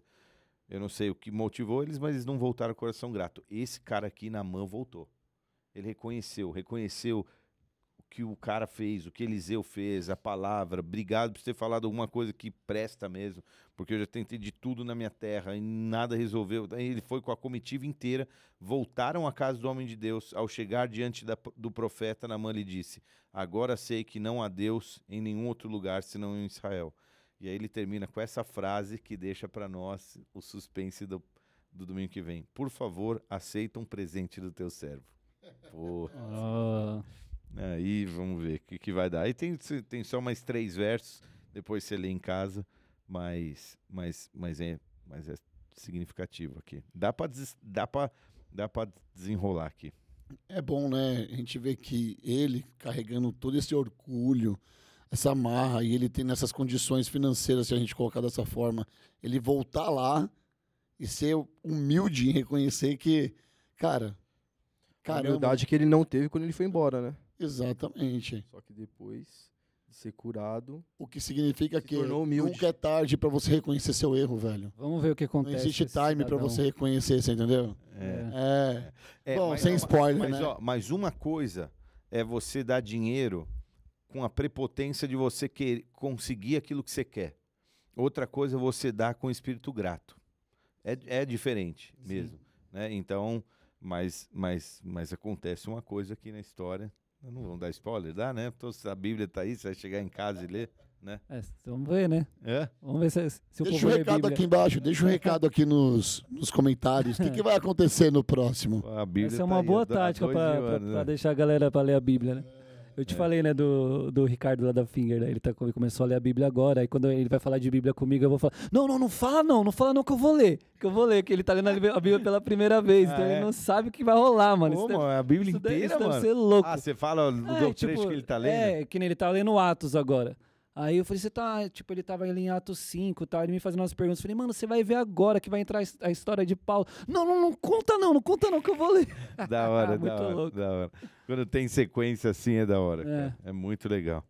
Speaker 2: Eu não sei o que motivou eles, mas eles não voltaram coração grato. Esse cara aqui na mão voltou. Ele reconheceu, reconheceu que o cara fez, o que Eliseu fez, a palavra. Obrigado por ter falado alguma coisa que presta mesmo, porque eu já tentei de tudo na minha terra e nada resolveu. Ele foi com a comitiva inteira, voltaram à casa do homem de Deus. Ao chegar diante da- do profeta, Namã lhe disse: Agora sei que não há Deus em nenhum outro lugar senão em Israel. E aí ele termina com essa frase que deixa para nós o suspense do, do domingo que vem. Por favor, aceita um presente do teu servo. Pô,
Speaker 1: Ah,
Speaker 2: aí vamos ver o que, que vai dar. Aí tem, tem só mais três versos, depois você lê em casa, mas, mas, mas, é, mas é significativo aqui. Dá para dá pra, dá pra desenrolar aqui.
Speaker 3: É bom, né? A gente vê que ele carregando todo esse orgulho, essa marra, e ele tem nessas condições financeiras, se a gente colocar dessa forma, ele voltar lá e ser humilde em reconhecer que, cara,
Speaker 4: A
Speaker 3: caramba,
Speaker 4: humildade que ele não teve quando ele foi embora, né?
Speaker 3: Exatamente.
Speaker 4: Só que depois de ser curado,
Speaker 3: O que significa
Speaker 4: Se
Speaker 3: que
Speaker 4: tornou humilde.
Speaker 3: nunca é tarde pra você reconhecer seu erro, velho.
Speaker 1: vamos ver o que
Speaker 3: Não
Speaker 1: acontece.
Speaker 3: existe
Speaker 1: com esse
Speaker 3: time pra
Speaker 1: cidadão.
Speaker 3: você reconhecer, você entendeu?
Speaker 2: É.
Speaker 3: É.
Speaker 2: É,
Speaker 3: Bom,
Speaker 2: mas-
Speaker 3: sem spoiler,
Speaker 2: mas,
Speaker 3: né?
Speaker 2: ó, mas uma coisa é você dar dinheiro com a prepotência de você querer conseguir aquilo que você quer. Outra coisa é você dar com espírito grato. É, é diferente mesmo. Né? Então, mas, mas, mas acontece uma coisa aqui na história. Não vamos dar spoiler, dá, né? Então, se a Bíblia tá aí, você vai chegar em casa e ler.
Speaker 1: É, vamos ver, né?
Speaker 2: É?
Speaker 1: Vamos ver se, se o
Speaker 3: Deixa o recado
Speaker 1: Bíblia.
Speaker 3: aqui embaixo, deixa o recado aqui nos, nos comentários. O que, que vai acontecer no próximo?
Speaker 2: A Bíblia
Speaker 1: Essa é
Speaker 2: tá
Speaker 1: uma
Speaker 2: aí,
Speaker 1: boa
Speaker 2: do- há
Speaker 1: tática pra
Speaker 2: né?
Speaker 1: deixar a galera pra ler a Bíblia, né? Eu te
Speaker 2: É.
Speaker 1: falei, né, do, do Ricardo lá da Finger, né? Ele, tá, ele começou a ler a Bíblia agora, aí quando ele vai falar de Bíblia comigo, eu vou falar, não, não, não fala não, não fala não que eu vou ler, que eu vou ler, que ele tá lendo a Bíblia- pela primeira vez,
Speaker 2: Ah,
Speaker 1: então
Speaker 2: é?
Speaker 1: ele não sabe o que vai rolar, mano.
Speaker 2: Pô, mano, a Bíblia
Speaker 1: isso deve-
Speaker 2: inteira,
Speaker 1: isso deve
Speaker 2: mano.
Speaker 1: ser louco.
Speaker 2: Ah, você fala do
Speaker 1: É,
Speaker 2: trecho
Speaker 1: tipo,
Speaker 2: que ele tá lendo?
Speaker 1: É, que nem ele tá lendo Atos agora. Aí eu falei, você tá, tipo, ele tava ali em Atos 5 e tal, ele me fazendo umas perguntas. Eu falei, mano, você vai ver agora que vai entrar a his- a história de Paulo. Não, não, não conta não, não conta não que eu vou ler.
Speaker 2: Da hora,
Speaker 1: Muito
Speaker 2: da hora,
Speaker 1: louco.
Speaker 2: da hora. Quando tem sequência assim é da hora,
Speaker 1: É.
Speaker 2: cara. É muito legal.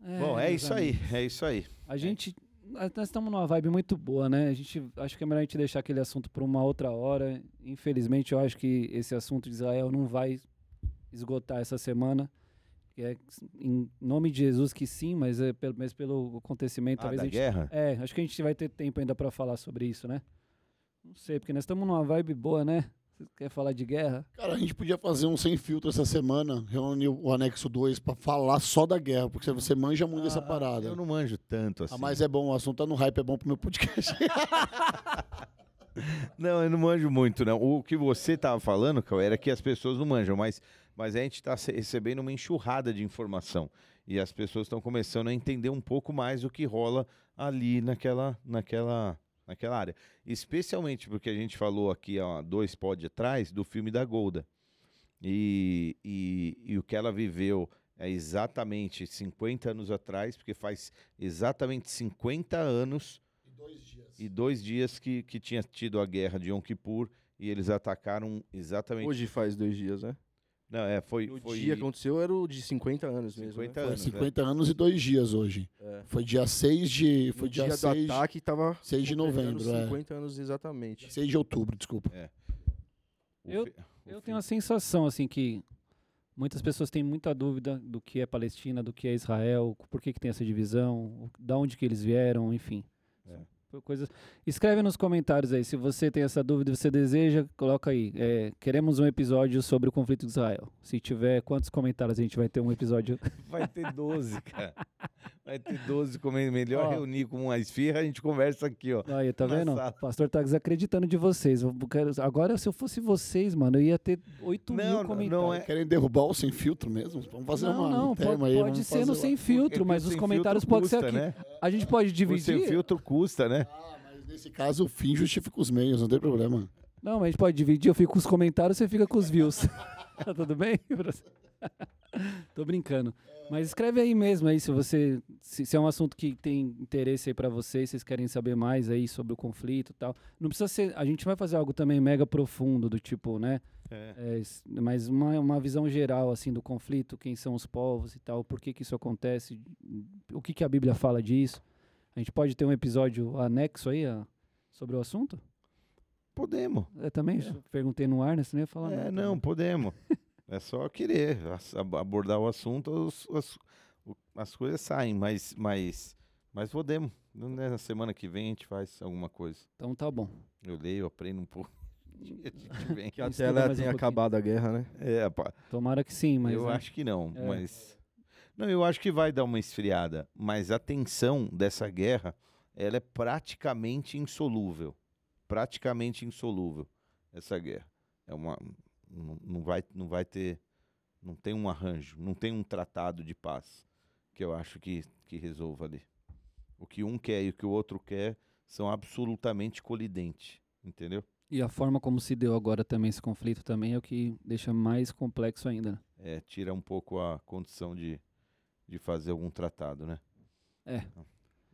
Speaker 2: Bom, é isso aí,
Speaker 1: exatamente.
Speaker 2: é isso aí.
Speaker 1: A gente nós estamos numa vibe muito boa, né? A gente acho que é melhor a gente deixar aquele assunto para uma outra hora. Infelizmente, eu acho que esse assunto de Israel não vai esgotar essa semana. É, em nome de Jesus que sim, mas, é pelo, mas pelo acontecimento,
Speaker 2: Ah,
Speaker 1: talvez
Speaker 2: da
Speaker 1: a gente
Speaker 2: guerra?
Speaker 1: É, acho que a gente vai ter tempo ainda pra falar sobre isso, né? Não sei, porque nós estamos numa vibe boa, né? Você quer falar de guerra?
Speaker 3: Cara, a gente podia fazer um sem filtro essa semana, reunir o anexo 2 pra falar só da guerra, porque você manja muito dessa parada.
Speaker 2: Eu não manjo tanto assim.
Speaker 3: Ah, mas é bom, o assunto tá no hype, é bom pro meu podcast.
Speaker 2: Não, eu não manjo muito, não. O que você tava falando, Cauê, era que as pessoas não manjam, mas, mas a gente está recebendo uma enxurrada de informação. E as pessoas estão começando a entender um pouco mais o que rola ali naquela, naquela, naquela área. Especialmente porque a gente falou aqui há dois pod atrás do filme da Golda. E, e, e o que ela viveu é exatamente 50 anos atrás, porque faz exatamente 50 anos e dois dias que, que tinha tido a guerra de Yom Kippur e eles atacaram exatamente.
Speaker 4: Hoje faz dois dias, né?
Speaker 2: Não, é, foi.
Speaker 4: O
Speaker 2: foi
Speaker 4: dia que aconteceu era o de 50 anos mesmo.
Speaker 2: 50
Speaker 4: né?
Speaker 3: Foi
Speaker 2: anos.
Speaker 3: 50 anos e dois dias hoje.
Speaker 4: É.
Speaker 3: Foi dia 6 de. Foi
Speaker 4: No
Speaker 3: dia,
Speaker 4: dia
Speaker 3: 6,
Speaker 4: do ataque tava
Speaker 3: 6 de novembro, é.
Speaker 4: 50 anos exatamente.
Speaker 3: 6 de outubro, desculpa.
Speaker 2: o
Speaker 1: Eu- Eu tenho a sensação, assim, que muitas pessoas têm muita dúvida do que é Palestina, do que é Israel, por que, que tem essa divisão, da onde que eles vieram, enfim.
Speaker 2: É.
Speaker 1: São Coisas... Escreve nos comentários aí, se você tem essa dúvida e você deseja, coloca aí. é, queremos um episódio sobre o conflito de Israel. Se tiver, quantos comentários a gente vai ter um episódio?
Speaker 2: Vai ter 12, cara. Vai ter 12 comendo. Melhor
Speaker 1: Ó.
Speaker 2: reunir com uma esfirra, a gente conversa aqui, ó.
Speaker 1: Aí, tá vendo?
Speaker 2: sala.
Speaker 1: O pastor tá desacreditando de vocês. Eu quero- Agora, se eu fosse vocês, mano, eu ia ter 8
Speaker 2: Não,
Speaker 1: mil
Speaker 2: não,
Speaker 1: comentários.
Speaker 2: não é-
Speaker 3: Querem derrubar o sem filtro mesmo? Vamos fazer
Speaker 1: Não,
Speaker 3: uma
Speaker 1: não, pode,
Speaker 3: aí.
Speaker 1: pode ser no sem filtro,
Speaker 2: Porque
Speaker 1: mas os comentários podem ser
Speaker 2: custa,
Speaker 1: aqui.
Speaker 2: Né?
Speaker 1: A gente pode
Speaker 2: O sem
Speaker 1: dividir.
Speaker 2: filtro custa, né?
Speaker 3: Ah, mas nesse caso o fim justifica os meios, não tem problema.
Speaker 1: Não, mas a gente pode dividir. Eu fico com os comentários, você fica com os views. tá tudo bem? Tô brincando. Mas escreve aí mesmo aí se você se, se é um assunto que tem interesse aí pra vocês, vocês querem saber mais aí sobre o conflito e tal. Não precisa ser, a gente vai fazer algo também mega profundo do tipo, né?
Speaker 2: É.
Speaker 1: É, mas uma, uma visão geral assim do conflito, quem são os povos e tal, por que que isso acontece, o que que a Bíblia fala disso. A gente pode ter um episódio anexo aí a- sobre o assunto?
Speaker 2: Podemos.
Speaker 1: É, também perguntei no ar, né? Você não ia falar
Speaker 2: É, não,
Speaker 1: né?
Speaker 2: podemos. É só querer as- ab- abordar o assunto, as, o- as coisas saem, mas, mas, mas podemos. Né, Na semana que vem a gente faz alguma coisa.
Speaker 1: Então tá bom.
Speaker 2: Eu leio, aprendo um pouco.
Speaker 4: Que até ela
Speaker 1: um
Speaker 4: tenha
Speaker 1: pouquinho.
Speaker 4: acabado a guerra, né?
Speaker 2: É, pá,
Speaker 1: Tomara que sim, mas.
Speaker 2: eu
Speaker 1: né?
Speaker 2: acho que não,
Speaker 1: É.
Speaker 2: mas. Não, eu acho que vai dar uma esfriada, mas a tensão dessa guerra, ela é praticamente insolúvel. Praticamente insolúvel, essa guerra. É uma. Não, não vai, não vai ter. Não tem um arranjo, não tem um tratado de paz que eu acho que, que resolva ali. O que um quer e o que o outro quer são absolutamente colidentes, entendeu?
Speaker 1: E a forma como se deu agora também esse conflito também é o que deixa mais complexo ainda. né?
Speaker 2: É, tira um pouco a condição de, de fazer algum tratado, né?
Speaker 1: É.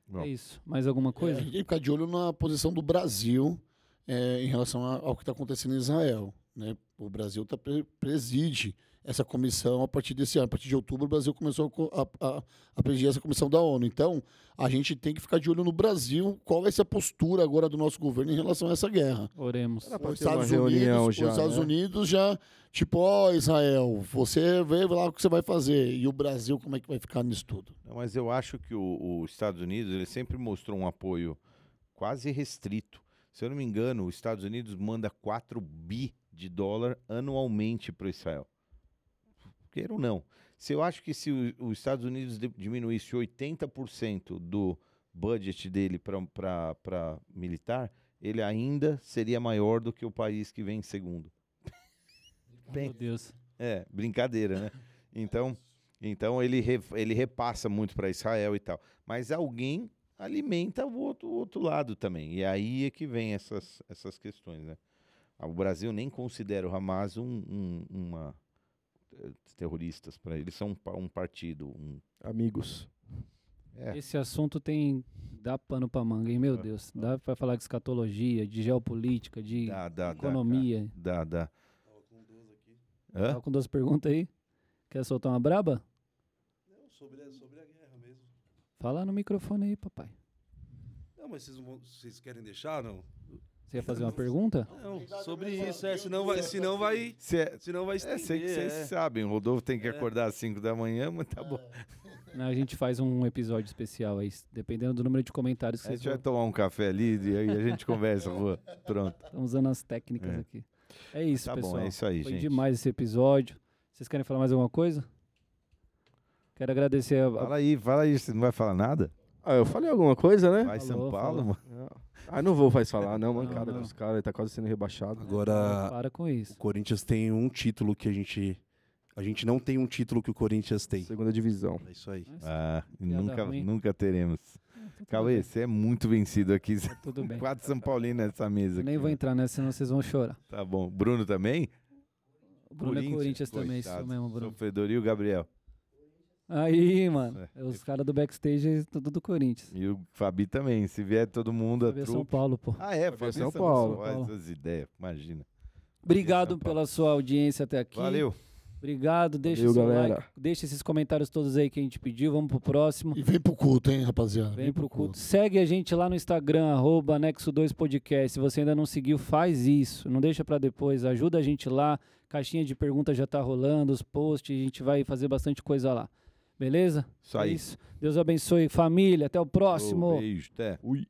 Speaker 2: Bom.
Speaker 1: É isso. Mais alguma
Speaker 3: É,
Speaker 1: coisa?
Speaker 3: a gente tem que ficar de olho na posição do Brasil é, em relação a- ao que está acontecendo em Israel. Né? O Brasil tá, pre- preside essa comissão a partir desse ano. A partir de outubro, o Brasil começou a a, a, presidir essa comissão da ONU. Então, a gente tem que ficar de olho no Brasil, qual vai ser a postura agora do nosso governo em relação a essa guerra.
Speaker 1: Oremos.
Speaker 3: Os Estados, Unidos,
Speaker 4: já,
Speaker 3: os Estados
Speaker 4: né?
Speaker 3: Unidos já, tipo, ó, Israel, você vê lá o que você vai fazer. E o Brasil, como é que vai ficar nisso tudo?
Speaker 2: Não, mas eu acho que o- os Estados Unidos ele sempre mostrou um apoio quase restrito. Se eu não me engano, os Estados Unidos manda 4 bi de dólar anualmente para Israel. Queira ou não. Se eu acho que se os Estados Unidos diminuísse 80% do budget dele para militar, ele ainda seria maior do que o país que vem em segundo.
Speaker 1: Meu Deus.
Speaker 2: É, brincadeira, né? Então, então ele, re- ele repassa muito para Israel e tal. Mas alguém alimenta o outro, o outro lado também. E aí é que vem essas, essas questões, né? Ah, O Brasil nem considera o Hamas um, um- uma eh, terroristas para eles são um, um partido, um,
Speaker 4: Amigos.
Speaker 2: é,
Speaker 1: Esse assunto tem. dá pano pra manga, hein? Meu
Speaker 2: Ah,
Speaker 1: Deus. Dá pra falar de escatologia, de geopolítica, de
Speaker 2: da, da,
Speaker 1: economia.
Speaker 2: da, da, Hã?
Speaker 1: Tá com duas perguntas aí? Quer soltar uma braba?
Speaker 5: Não, sobre, sobre a guerra mesmo.
Speaker 1: Fala no microfone aí, papai.
Speaker 5: Não, mas vocês, vão- vocês querem deixar, não?
Speaker 1: Você ia fazer uma pergunta?
Speaker 5: Não, sobre isso, é, senão vai, senão vai,
Speaker 2: Se é,
Speaker 5: senão vai
Speaker 2: é, sei
Speaker 5: estender.
Speaker 2: que vocês
Speaker 5: é.
Speaker 2: sabem, o Rodolfo tem que acordar às 5 da manhã, mas tá bom.
Speaker 1: Não, A gente faz um episódio especial aí, dependendo do número de comentários que
Speaker 2: A gente vai
Speaker 1: vão.
Speaker 2: tomar um café ali e aí a gente conversa, Rua. Pronto.
Speaker 1: Estamos usando as técnicas
Speaker 2: É.
Speaker 1: aqui. É isso,
Speaker 2: Tá
Speaker 1: pessoal.
Speaker 2: bom, é isso aí,
Speaker 1: Foi
Speaker 2: gente.
Speaker 1: demais esse episódio. Vocês querem falar mais alguma coisa? Quero agradecer a,
Speaker 2: Fala aí, fala aí, você não vai falar nada?
Speaker 4: Ah, eu falei alguma coisa, né?
Speaker 2: Vai São Paulo,
Speaker 1: falou.
Speaker 2: mano.
Speaker 4: Ah, não vou mais falar, não, mancada
Speaker 1: não.
Speaker 4: dos caras, ele tá quase sendo rebaixado.
Speaker 5: Agora,
Speaker 1: Para com
Speaker 5: o
Speaker 1: isso.
Speaker 5: Corinthians tem um título que a gente. A gente não tem um título que o Corinthians tem.
Speaker 4: Segunda divisão.
Speaker 5: É isso aí.
Speaker 2: Ah, nunca,
Speaker 1: ruim.
Speaker 2: nunca teremos.
Speaker 1: Tudo
Speaker 2: Cauê,
Speaker 1: bem,
Speaker 2: você é muito vencido aqui.
Speaker 1: tá Tudo bem.
Speaker 2: Quatro São Paulinos nessa mesa.
Speaker 1: Eu nem
Speaker 2: aqui,
Speaker 1: vou
Speaker 2: né?
Speaker 1: entrar nessa, senão vocês vão chorar.
Speaker 2: Tá bom. Bruno também?
Speaker 1: O Bruno é Corinthians também, isso mesmo, Bruno.
Speaker 2: Sofredor e o Gabriel.
Speaker 1: Aí, mano,
Speaker 2: É.
Speaker 1: os caras do backstage, tudo do Corinthians.
Speaker 2: E o Fabi também. Se vier todo mundo, a
Speaker 1: Fabi é São
Speaker 2: trupe.
Speaker 1: Paulo, pô.
Speaker 2: Ah, é,
Speaker 4: Fabi é
Speaker 2: Fabi
Speaker 4: São
Speaker 2: São
Speaker 4: Paulo.
Speaker 2: Paulo. Olha essas ideias, imagina.
Speaker 1: Obrigado
Speaker 2: São Paulo.
Speaker 1: pela sua audiência até aqui.
Speaker 2: Valeu.
Speaker 1: Obrigado, deixa
Speaker 4: Valeu,
Speaker 1: seu
Speaker 4: galera.
Speaker 1: like, deixa esses comentários todos aí que a gente pediu, vamos pro próximo.
Speaker 3: E vem pro culto, hein, rapaziada?
Speaker 1: Vem pro culto. Segue a gente lá no Instagram, arroba Nexo2Podcast. Se você ainda não seguiu, faz isso. Não deixa pra depois. Ajuda a gente lá. Caixinha de perguntas já tá rolando, os posts. A gente vai fazer bastante coisa lá. Beleza?
Speaker 2: Isso
Speaker 1: É
Speaker 2: aí.
Speaker 1: isso. Deus abençoe, família. Até o próximo.
Speaker 2: Beijo, até.
Speaker 4: Ui.